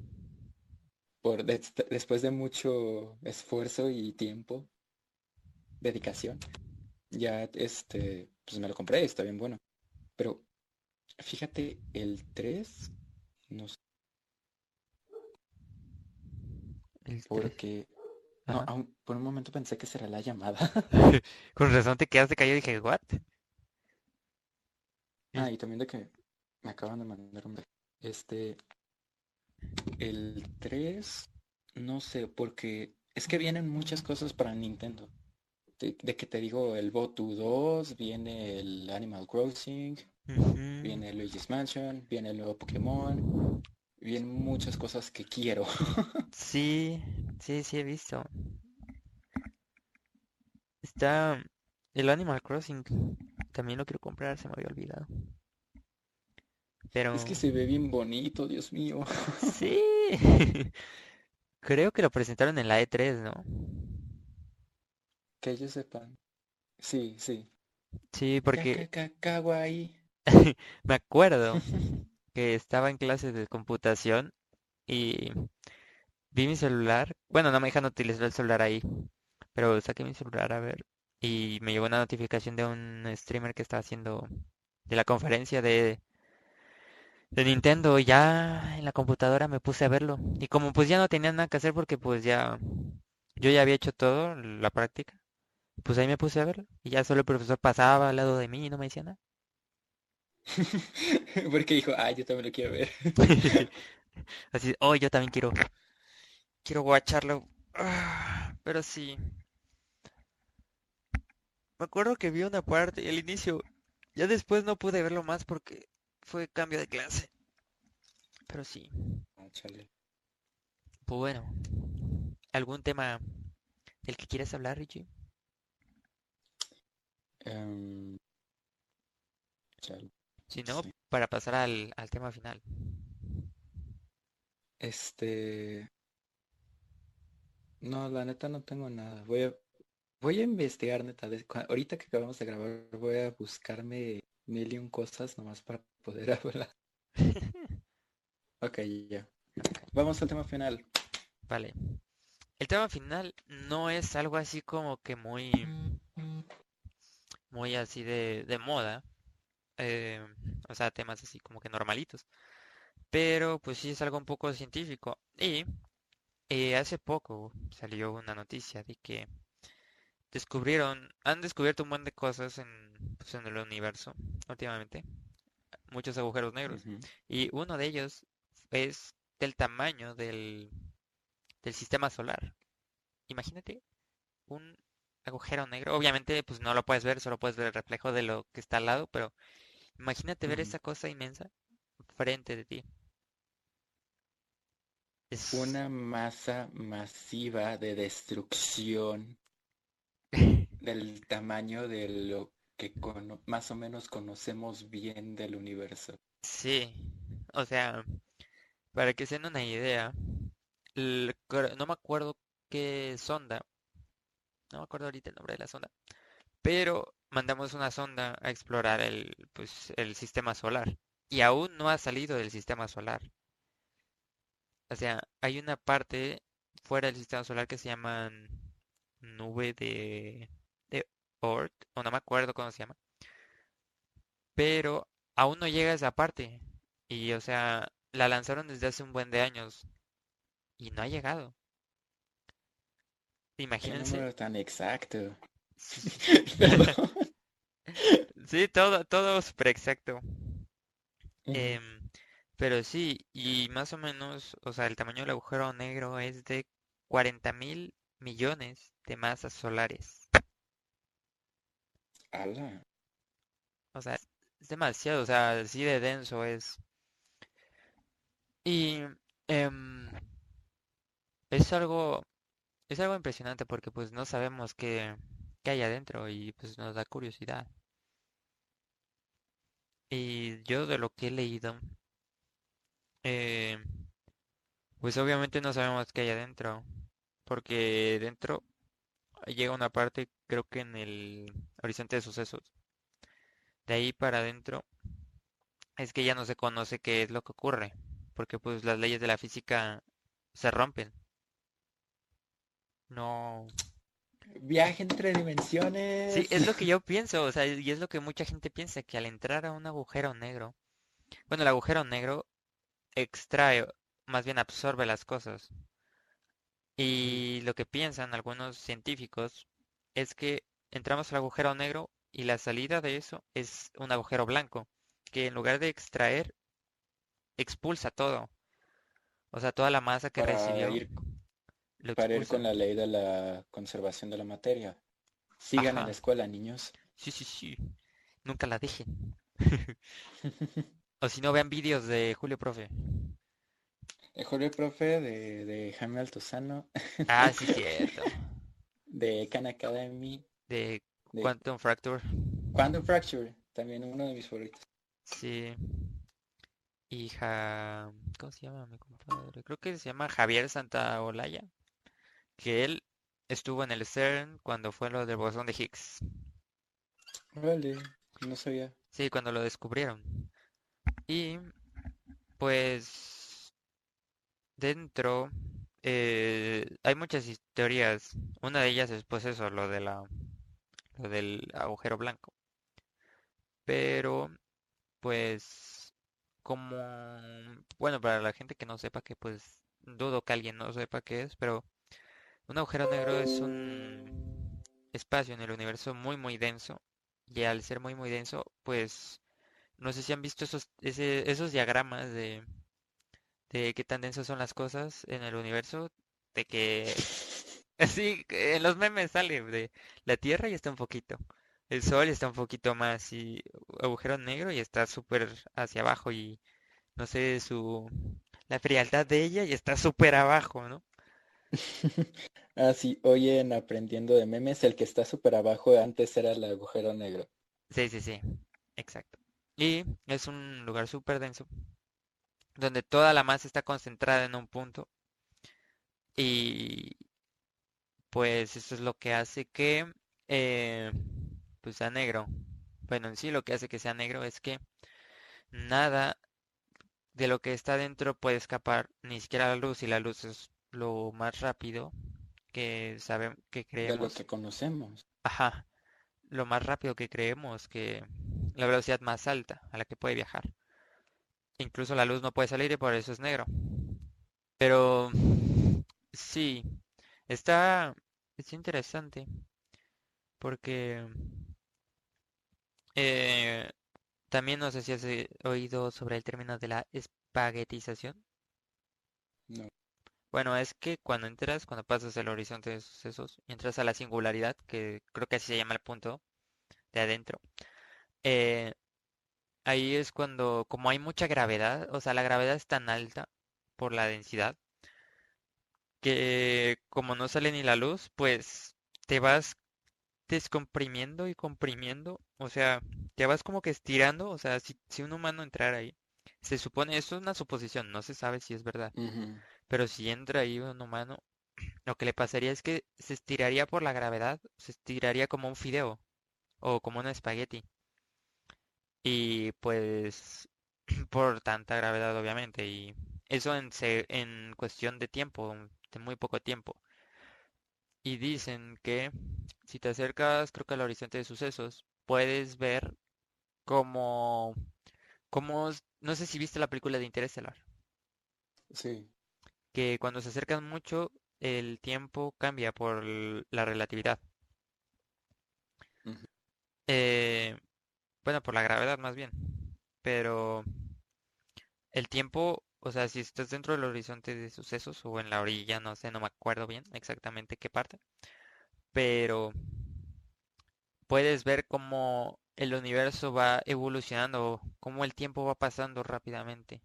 por des- después de mucho esfuerzo y tiempo, dedicación, ya este, pues me lo compré, está bien bueno. Pero fíjate, el 3, no sé, El 3. porque no, Ajá. aún- por un momento pensé que será la llamada. Con razón te quedaste callado y dije, ¿what? Ah, y también de que me acaban de mandar un... Este, el 3, no sé, porque es que vienen muchas cosas para Nintendo. De, de que te digo, el Botu 2, viene el Animal Crossing, Ujú. viene Luigi's Mansion, viene el nuevo Pokémon, vienen muchas cosas que quiero. Sí, sí, sí he visto. Está el Animal Crossing. También lo quiero comprar, se me había olvidado. Pero Es que se ve bien bonito, Dios mío. sí. Creo que lo presentaron en la E3, ¿no? Que ellos sepan. Sí, sí. Sí, porque me acuerdo que estaba en clases de computación y vi mi celular. Bueno, no me dejan utilizar el celular ahí, pero saqué mi celular a ver y me llegó una notificación de un streamer que estaba haciendo de la conferencia de de Nintendo, ya en la computadora me puse a verlo. Y como pues ya no tenía nada que hacer porque pues ya yo ya había hecho todo, la práctica, pues ahí me puse a verlo. Y ya solo el profesor pasaba al lado de mí y no me decía nada. Porque dijo, ah, yo también lo quiero ver. Así, oh, yo también quiero, quiero guacharlo. Ah, pero sí. Me acuerdo que vi una parte, el inicio. Ya después no pude verlo más porque fue cambio de clase. Pero sí. Ah, chale. Pues bueno. ¿Algún tema del que quieras hablar, Richie? Em. Si no, Sí. para pasar al, al tema final. Este... No, la neta no tengo nada. Voy a, voy a investigar, neta. ahorita que acabamos de grabar, voy a buscarme mil y un cosas nomás para poder hablar. Ok, ya. Vamos al tema final. Vale. El tema final no es algo así como que muy, muy así de, de moda. eh, o sea, temas así como que normalitos. Pero pues sí es algo un poco científico. Y eh, hace poco salió una noticia de que descubrieron, han descubierto un montón de cosas en, pues, en el universo últimamente. Muchos agujeros negros. Y uno de ellos es del tamaño del, del sistema solar. Imagínate un agujero negro. Obviamente, pues no lo puedes ver, solo puedes ver el reflejo de lo que está al lado, pero imagínate ver esa cosa inmensa frente de ti. Es Una masa masiva de destrucción del tamaño de lo que cono- más o menos conocemos bien del universo. sí, o sea, para que se den una idea, no me acuerdo qué sonda, no me acuerdo ahorita el nombre de la sonda, pero mandamos una sonda a explorar el, pues, el sistema solar y aún no ha salido del sistema solar. O sea, hay una parte fuera del sistema solar que se llama nube de, o no me acuerdo cómo se llama, pero aún no llega a esa parte. Y, o sea, la lanzaron desde hace un buen de años y no ha llegado. Imagínense. número tan exacto. Sí, todo, todo súper exacto. Em, pero sí, y más o menos, o sea, el tamaño del agujero negro es de 40 mil millones de masas solares. O sea, es demasiado, o sea, así de denso es. Y em, es algo, es algo impresionante porque pues no sabemos qué, qué hay adentro y pues nos da curiosidad. Y yo de lo que he leído, eh, pues obviamente no sabemos qué hay adentro, porque dentro llega una parte, creo que en el horizonte de sucesos. De ahí para adentro es que ya no se conoce qué es lo que ocurre, porque pues las leyes de la física se rompen. No. Viaje entre Sí, dimensiones. es lo que yo pienso, o sea, y es lo que mucha gente piensa, que al entrar a un agujero negro, bueno, el agujero negro extrae, más bien absorbe las cosas. Y lo que piensan algunos científicos es que entramos al agujero negro y la salida de eso es un agujero blanco, que en lugar de extraer, expulsa todo. O sea, toda la masa que Para recibió ir, para ir con la ley de la conservación de la materia. Sigan en la escuela, niños. Sí, sí, sí. Nunca la dejen. O si no, vean vídeos de Julio Profe. El Jorge Profe de, de Jaime Altozano, Ah, sí, cierto. de Khan Academy, De de Quantum Fracture. Quantum Fracture, también uno de mis favoritos. Sí. Hija. ¿Cómo se llama mi compadre? Creo que se llama Javier Santaolalla. Que él estuvo en el CERN cuando fue lo del bosón de Higgs. Vale, no sabía. Sí, cuando lo descubrieron. Y pues dentro eh, hay muchas his- teorías. Una de ellas es pues eso, lo de la, lo del agujero blanco. Pero pues como, bueno, para la gente que no sepa, que pues dudo que alguien no sepa qué es, pero un agujero negro es un espacio en el universo muy muy denso y al ser muy muy denso, pues no sé si han visto esos esos diagramas de de qué tan densas son las cosas en el universo, de que así en los memes sale de la Tierra y está un poquito, el Sol está un poquito más y agujero negro y está súper hacia abajo y no sé su la frialdad de ella y está súper abajo, ¿no? ah, sí, hoy en Aprendiendo de Memes, el que está súper abajo antes era el agujero negro. Sí, sí, sí, exacto. Y es un lugar súper denso donde toda la masa está concentrada en un punto. Y pues eso es lo que hace que eh, pues sea negro. Bueno, en sí lo que hace que sea negro es que nada de lo que está dentro puede escapar, ni siquiera la luz, y la luz es lo más rápido que sabemos que creemos. De lo que conocemos. Ajá. Lo más rápido que creemos que la velocidad más alta a la que puede viajar. Incluso la luz no puede salir y por eso es negro. Pero sí, está es interesante porque eh, también no sé si has eh, oído sobre el término de la espaguetización. No. Bueno, es que cuando entras, cuando pasas el horizonte de sucesos, entras a la singularidad, que creo que así se llama el punto de adentro. Eh, ahí es cuando, como hay mucha gravedad, o sea, la gravedad es tan alta por la densidad, que como no sale ni la luz, pues te vas descomprimiendo y comprimiendo, o sea, te vas como que estirando, o sea, si, si un humano entrara ahí, se supone, eso es una suposición, no se sabe si es verdad, pero si entra ahí un humano, lo que le pasaría es que se estiraría por la gravedad, se estiraría como un fideo o como un espagueti. Y pues por tanta gravedad obviamente y eso en, en cuestión de tiempo, de muy poco tiempo. Y dicen que si te acercas creo que al horizonte de sucesos, puedes ver como como no sé si viste la película de Interestelar. Sí. Que cuando se acercan mucho el tiempo cambia por la relatividad. eh, bueno, por la gravedad más bien. Pero el tiempo, o sea, si estás dentro del horizonte de sucesos o en la orilla, no sé, no me acuerdo bien exactamente qué parte. Pero puedes ver cómo el universo va evolucionando, cómo el tiempo va pasando rápidamente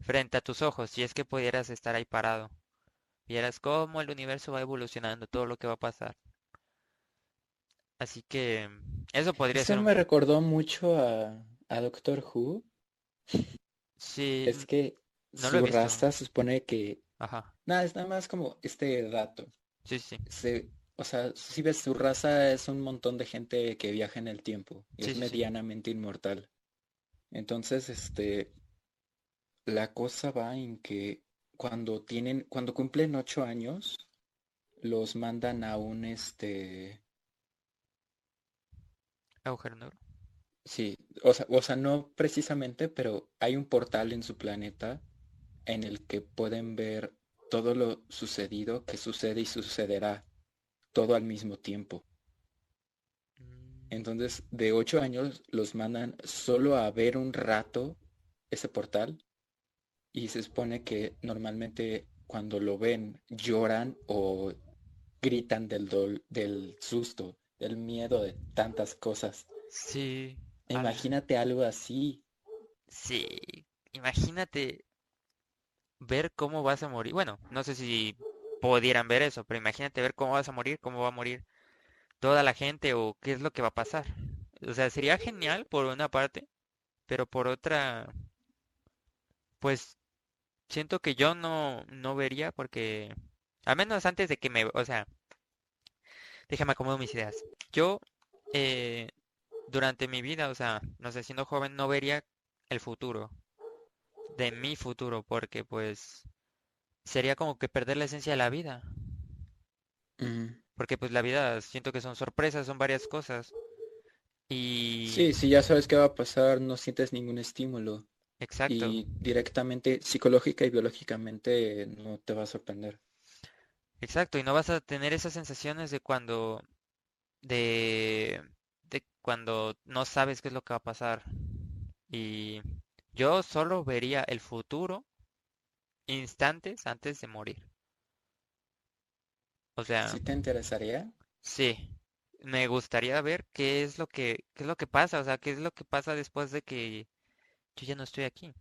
frente a tus ojos, si es que pudieras estar ahí parado. Vieras cómo el universo va evolucionando, todo lo que va a pasar. Así que eso podría ser. Eso me recordó mucho a, a Doctor Who. Sí. Es que su raza se supone que. Ajá. Nada, es nada más como este dato. Sí, sí. Se, o sea, si ves su raza es un montón de gente que viaja en el tiempo y es medianamente inmortal. Entonces, este, la cosa va en que cuando tienen, cuando cumplen ocho años, los mandan a un este agujero negro. Sí, o sea, o sea, no precisamente, pero hay un portal en su planeta en el que pueden ver todo lo sucedido, que sucede y sucederá todo al mismo tiempo. Mm. Entonces, de ocho años los mandan solo a ver un rato ese portal y se supone que normalmente cuando lo ven lloran o gritan del, del susto el miedo de tantas cosas. Sí. Imagínate algo así. Sí, imagínate ver cómo vas a morir. Bueno, no sé si pudieran ver eso, pero imagínate ver cómo vas a morir, cómo va a morir toda la gente o qué es lo que va a pasar. O sea, sería genial por una parte, pero por otra, pues siento que yo no, no vería porque, al menos antes de que me, o sea, déjame acomodar mis ideas. Yo, eh, durante mi vida, o sea, no sé, siendo joven, no vería el futuro, de mi futuro, porque pues sería como que perder la esencia de la vida. Porque pues la vida siento que son sorpresas, son varias cosas. Y... Sí, si ya sabes qué va a pasar, no sientes ningún estímulo. exacto, y directamente psicológica y biológicamente no te va a sorprender. Exacto. Y no vas a tener esas sensaciones de cuando, de, de cuando no sabes qué es lo que va a pasar. Y yo solo vería el futuro instantes antes de morir. O sea, ¿Sí te interesaría? sí, me gustaría ver qué es lo que, qué es lo que pasa, o sea, qué es lo que pasa después de que yo ya no estoy aquí.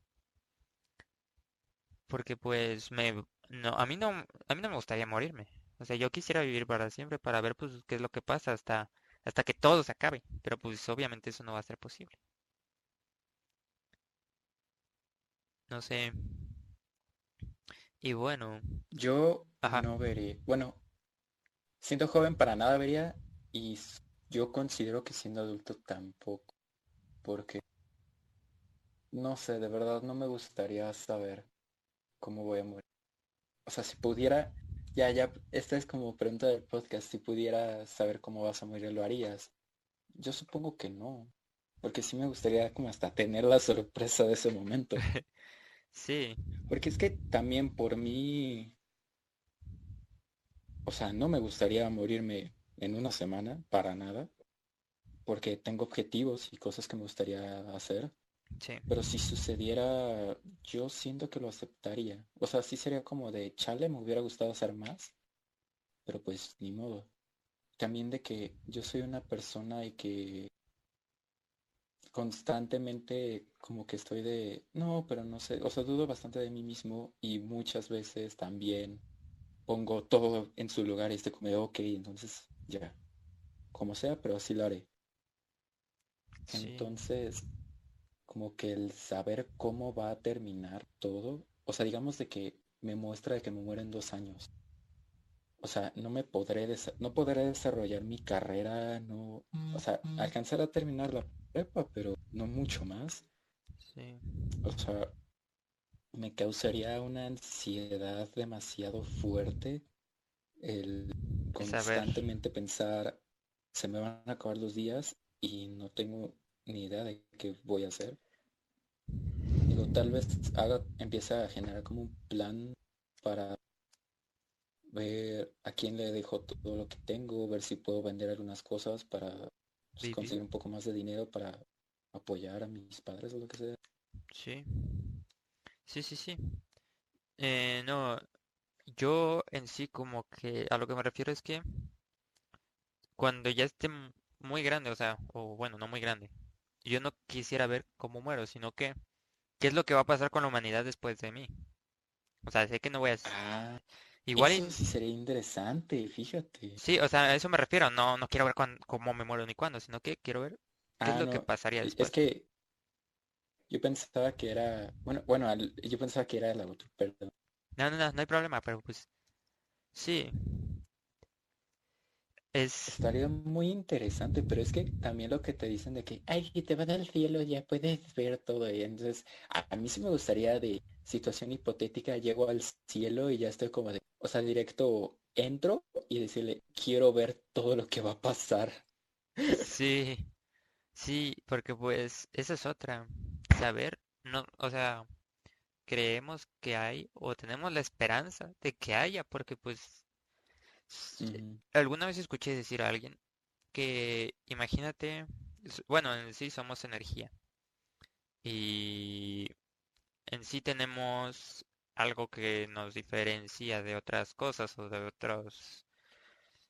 Porque pues me, no, a mí no, a mí no me gustaría morirme. O sea, yo quisiera vivir para siempre para ver pues qué es lo que pasa hasta, hasta que todo se acabe. Pero pues obviamente eso no va a ser posible. No sé. Y bueno, Yo ajá, no vería. Bueno, siendo joven para nada vería y yo considero que siendo adulto tampoco, porque no sé, de verdad no me gustaría saber cómo voy a morir. O sea, si pudiera, ya, ya, esta es como pregunta del podcast, si pudiera saber cómo vas a morir, ¿lo harías? Yo supongo que no, porque sí me gustaría como hasta tener la sorpresa de ese momento, sí, porque es que también por mí, o sea, no me gustaría morirme en una semana, para nada, porque tengo objetivos y cosas que me gustaría hacer. Sí, Pero si sucediera, yo siento que lo aceptaría. O sea, sí sería como de, chale, me hubiera gustado hacer más, pero pues ni modo. También de que yo soy una persona y que constantemente como que estoy de, no, pero no sé, o sea, dudo bastante de mí mismo y muchas veces también pongo todo en su lugar y estoy como de, ok, entonces ya, como sea, pero así lo haré. sí, Entonces, como que el saber cómo va a terminar todo, o sea, digamos de que me muestra de que me muero en dos años. O sea, no me podré, no podré desarrollar mi carrera, no, o sea, alcanzar a terminar la prepa, pero no mucho más. sí. O sea, me causaría una ansiedad demasiado fuerte el constantemente pensar, se me van a acabar los días y no tengo ni idea de qué voy a hacer. Digo, tal vez haga, empiece a generar como un plan para ver a quién le dejo todo lo que tengo, ver si puedo vender algunas cosas para pues, conseguir un poco más de dinero para apoyar a mis padres o lo que sea. Sí, sí, sí, sí. Eh, no, yo en sí como que a lo que me refiero es que cuando ya esté muy grande, o sea, o bueno, no muy grande, yo no quisiera ver cómo muero, sino que qué es lo que va a pasar con la humanidad después de mí. O sea, sé que no voy a... Ah, Igual eso y... sí sería interesante, fíjate. Sí, o sea, a eso me refiero. No, no quiero ver cuán- cómo me muero ni cuándo, sino que quiero ver qué es Ah, lo que pasaría es después. que yo pensaba que era, bueno, bueno, yo pensaba que era la otra, perdón. No, no, no, no hay problema, pero pues sí, es... Estaría muy interesante, pero es que también lo que te dicen de que, ay, si te vas al cielo ya puedes ver todo. Y entonces, a, a mí sí me gustaría de situación hipotética, llego al cielo y ya estoy como de, o sea, directo entro y decirle, quiero ver todo lo que va a pasar. Sí, sí, porque pues esa es otra. Saber, no, o sea, creemos que hay o tenemos la esperanza de que haya, porque pues alguna vez escuché decir a alguien que imagínate, bueno, en sí somos energía y en sí tenemos algo que nos diferencia de otras cosas o de otros,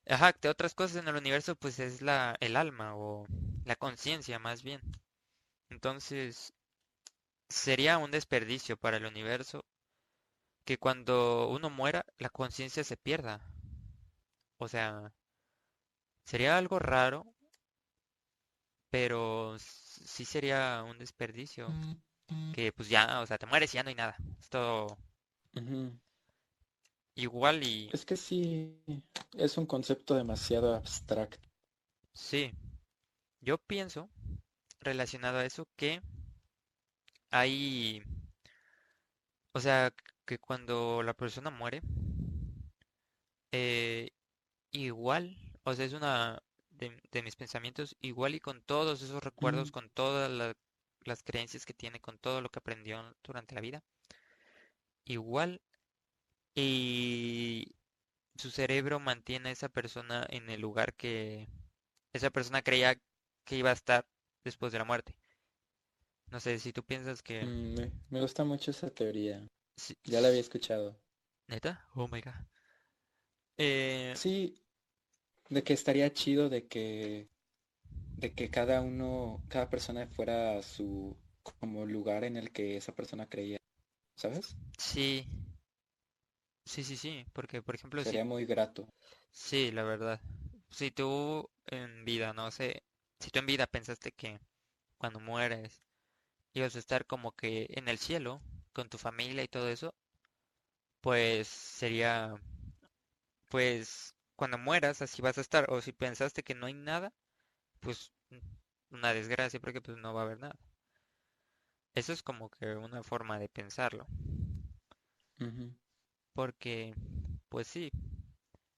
ajá, de otras cosas en el universo, pues es la, el alma o la conciencia más bien. Entonces, sería un desperdicio para el universo que cuando uno muera, la conciencia se pierda. O sea, sería algo raro, pero sí sería un desperdicio. Que pues ya, o sea, te mueres y ya no hay nada. Es todo igual y Es que sí, es un concepto demasiado abstracto. sí. Yo pienso, relacionado a eso, que hay, o sea, que cuando la persona muere, eh, igual, o sea, es una de, de mis pensamientos, igual y con todos esos recuerdos, con toda la, las creencias que tiene, con todo lo que aprendió durante la vida. Igual, y su cerebro mantiene a esa persona en el lugar que esa persona creía que iba a estar después de la muerte. No sé si tú piensas que... Mm, me, me gusta mucho esa teoría. Sí, Ya la había escuchado. ¿Neta? Oh my God. Eh, Sí, de que estaría chido de que de que cada uno, cada persona fuera a su como lugar en el que esa persona creía, ¿sabes? sí, sí, sí, sí, porque por ejemplo, Sería muy grato. sí, la verdad, si tú en vida, no sé, si tú en vida pensaste que cuando mueres ibas a estar como que en el cielo con tu familia y todo eso, pues sería, pues cuando mueras así vas a estar, o si pensaste que no hay nada, pues una desgracia porque pues no va a haber nada. Eso es como que una forma de pensarlo, porque pues sí,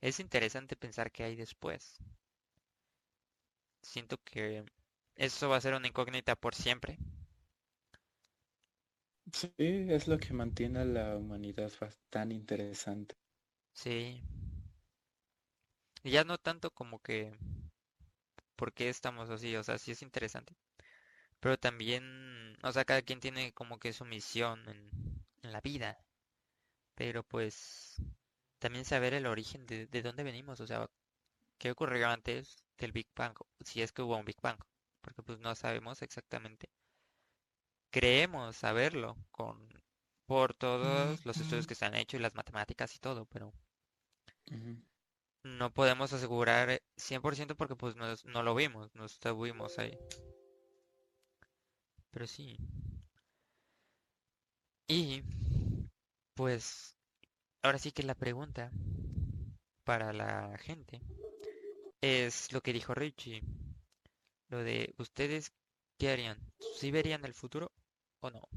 es interesante pensar qué hay después. Siento que eso va a ser una incógnita por siempre. Sí, es lo que mantiene a la humanidad tan interesante. Sí, ya no tanto como que por qué estamos así, o sea, sí es interesante, pero también, o sea, cada quien tiene como que su misión en, en la vida, pero pues también saber el origen de, de dónde venimos, o sea, qué ocurrió antes del Big Bang, si es que hubo un Big Bang, porque pues no sabemos exactamente. Creemos saberlo con por todos los estudios que se han hecho y las matemáticas y todo, pero. No podemos asegurar eh, 100% porque pues no, no lo vimos, no estuvimos ahí. Pero sí. Y pues ahora sí que la pregunta para la gente es lo que dijo Richie, lo de ustedes ¿qué harían? ¿Sí verían el futuro o no?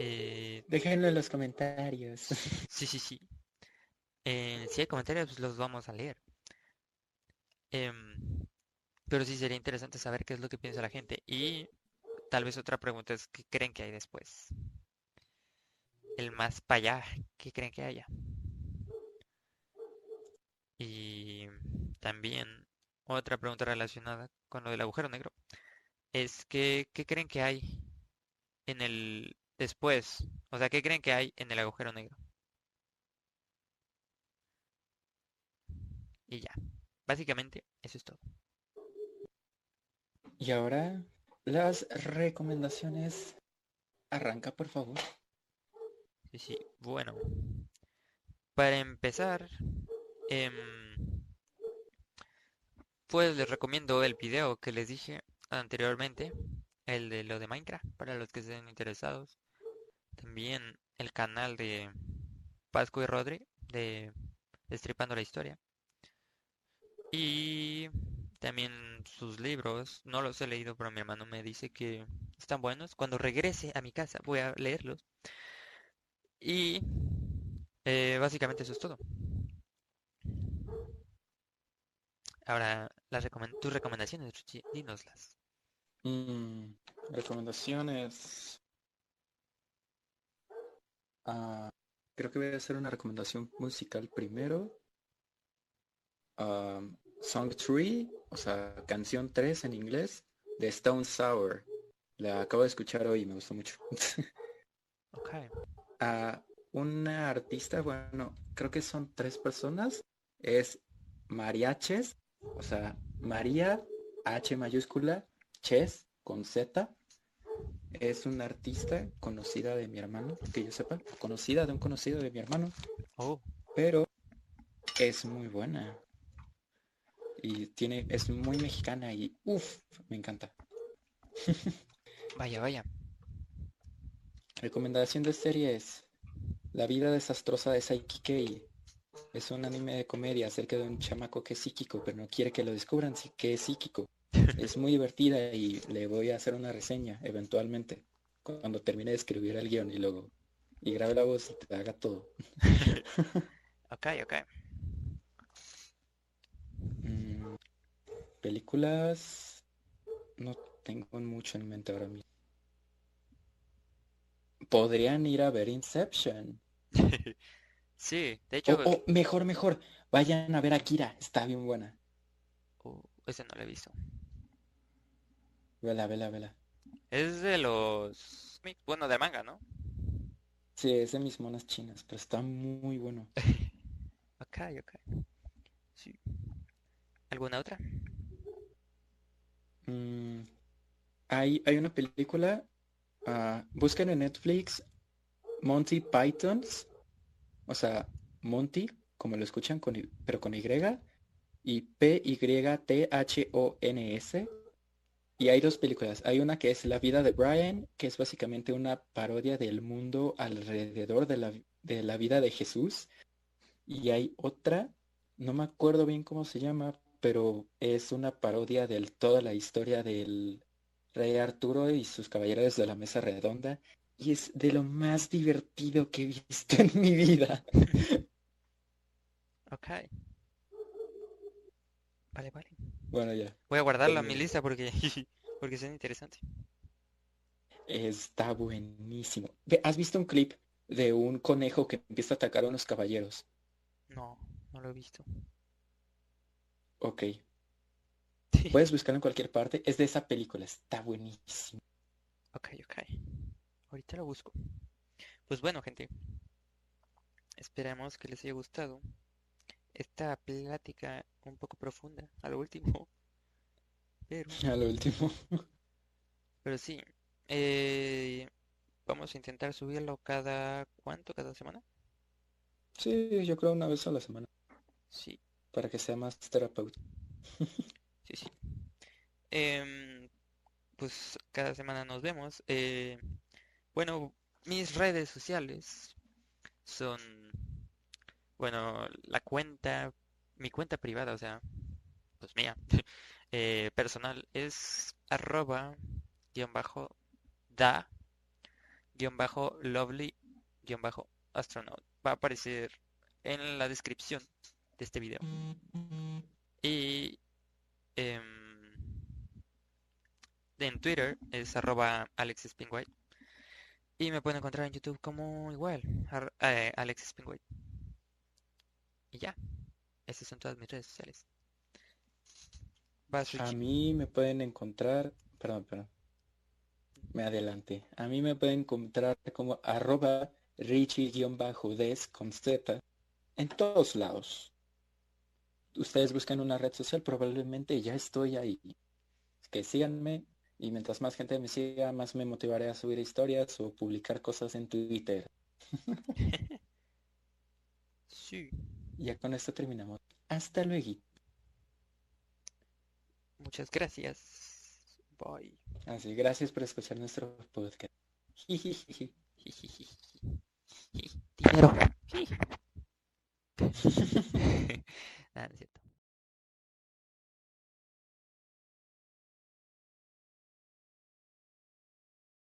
Eh, Déjenlo en los comentarios. sí, sí, sí. Eh, si hay comentarios, pues los vamos a leer. Em, pero sí sería interesante saber qué es lo que piensa la gente. Y tal vez otra pregunta es, ¿qué creen que hay después? El más para allá, ¿qué creen que haya? Y también otra pregunta relacionada con lo del agujero negro es que, ¿qué creen que hay en el después? O sea, ¿qué creen que hay en el agujero negro? Y ya. Básicamente, eso es todo. Y ahora las recomendaciones. Arranca, por favor. Sí, sí. Bueno, para empezar, em, pues les recomiendo el video que les dije anteriormente, el de lo de Minecraft, para los que estén interesados. También el canal de Pascu y Rodri de Destripando la Historia. Y también sus libros, no los he leído, pero mi hermano me dice que están buenos. Cuando regrese a mi casa voy a leerlos. Y eh, básicamente eso es todo. Ahora, las tus recomendaciones, Richie, dínoslas. Mm, recomendaciones. Ah, creo que voy a hacer una recomendación musical primero. Um, Song 3, o sea, canción 3 en inglés, de Stone Sour. La acabo de escuchar hoy y me gustó mucho. Ok. a una artista, bueno, creo que son tres personas. Es Mariaches, o sea, María H mayúscula, Ches con Z. Es una artista conocida de mi hermano, que yo sepa, conocida de un conocido de mi hermano, Oh, pero es muy buena. Y tiene, es muy mexicana y uff, me encanta. vaya, vaya. Recomendación de serie es La vida desastrosa de Saiki Kei. Es un anime de comedia acerca de un chamaco que es psíquico, pero no quiere que lo descubran si- que es psíquico. Es muy divertida y le voy a hacer una reseña eventualmente cuando termine de escribir el guion y luego y grabe la voz y te haga todo. Ok, ok. Películas no tengo mucho en mente ahora mismo. Podrían ir a ver Inception. Sí, de hecho, O, o mejor, mejor, vayan a ver Akira, está bien buena. uh, ese no lo he visto. Vela, vela, vela. Es de los... Bueno, del manga, ¿no? Sí, es de mis monas chinas, pero está muy bueno. Ok, ok. Sí. ¿Alguna otra? Mm, hay, hay una película, busquen en Netflix Monty Pythons, o sea, Monty, como lo escuchan, con, pero con Y, y P-Y-T-H-O-N-S. Y hay dos películas. Hay una que es La vida de Brian, que es básicamente una parodia del mundo alrededor de la, de la vida de Jesús. Y hay otra, no me acuerdo bien cómo se llama, pero es una parodia de toda la historia del rey Arturo y sus caballeros de la mesa redonda. Y es de lo más divertido que he visto en mi vida. Ok. Vale, vale. Bueno, ya. Voy a guardarla en mi lista porque, porque es interesante. Está buenísimo. ¿Has visto un clip de un conejo que empieza a atacar a unos caballeros? No, no lo he visto. Ok. Puedes buscarlo en cualquier parte. Es de esa película. Está buenísimo. Ok, ok. Ahorita lo busco. Pues bueno, gente. Esperamos que les haya gustado esta plática un poco profunda a lo último. Pero, A lo último. pero sí. eh, vamos a intentar subirlo cada... ¿Cuánto? ¿Cada semana? Sí, yo creo una vez a la semana. Para que sea más terapéutico. sí, sí. Em, pues cada semana nos vemos. Eh, bueno, mis redes sociales son, bueno, la cuenta, mi cuenta privada, o sea, pues mía, eh, personal, es arroba guion bajo da guion bajo lovely guion bajo astronaut. Va a aparecer en la descripción de este video. Y em, en Twitter es arroba alexspinwhite. Y me pueden encontrar en YouTube como igual, eh, Alex Spinwhite. Y ya, esas son todas mis redes sociales. Vas, A mí me pueden encontrar, perdón, perdón, me adelanté. A mí me pueden encontrar como arroba richie-des con Z en todos lados. Ustedes buscan una red social, probablemente ya estoy ahí. Que síganme y mientras más gente me siga, más me motivaré a subir historias o publicar cosas en Twitter. Sí, ya con esto terminamos. Hasta luego. muchas gracias. Bye. Así, gracias por escuchar nuestro podcast. Dinero. 悩んでると。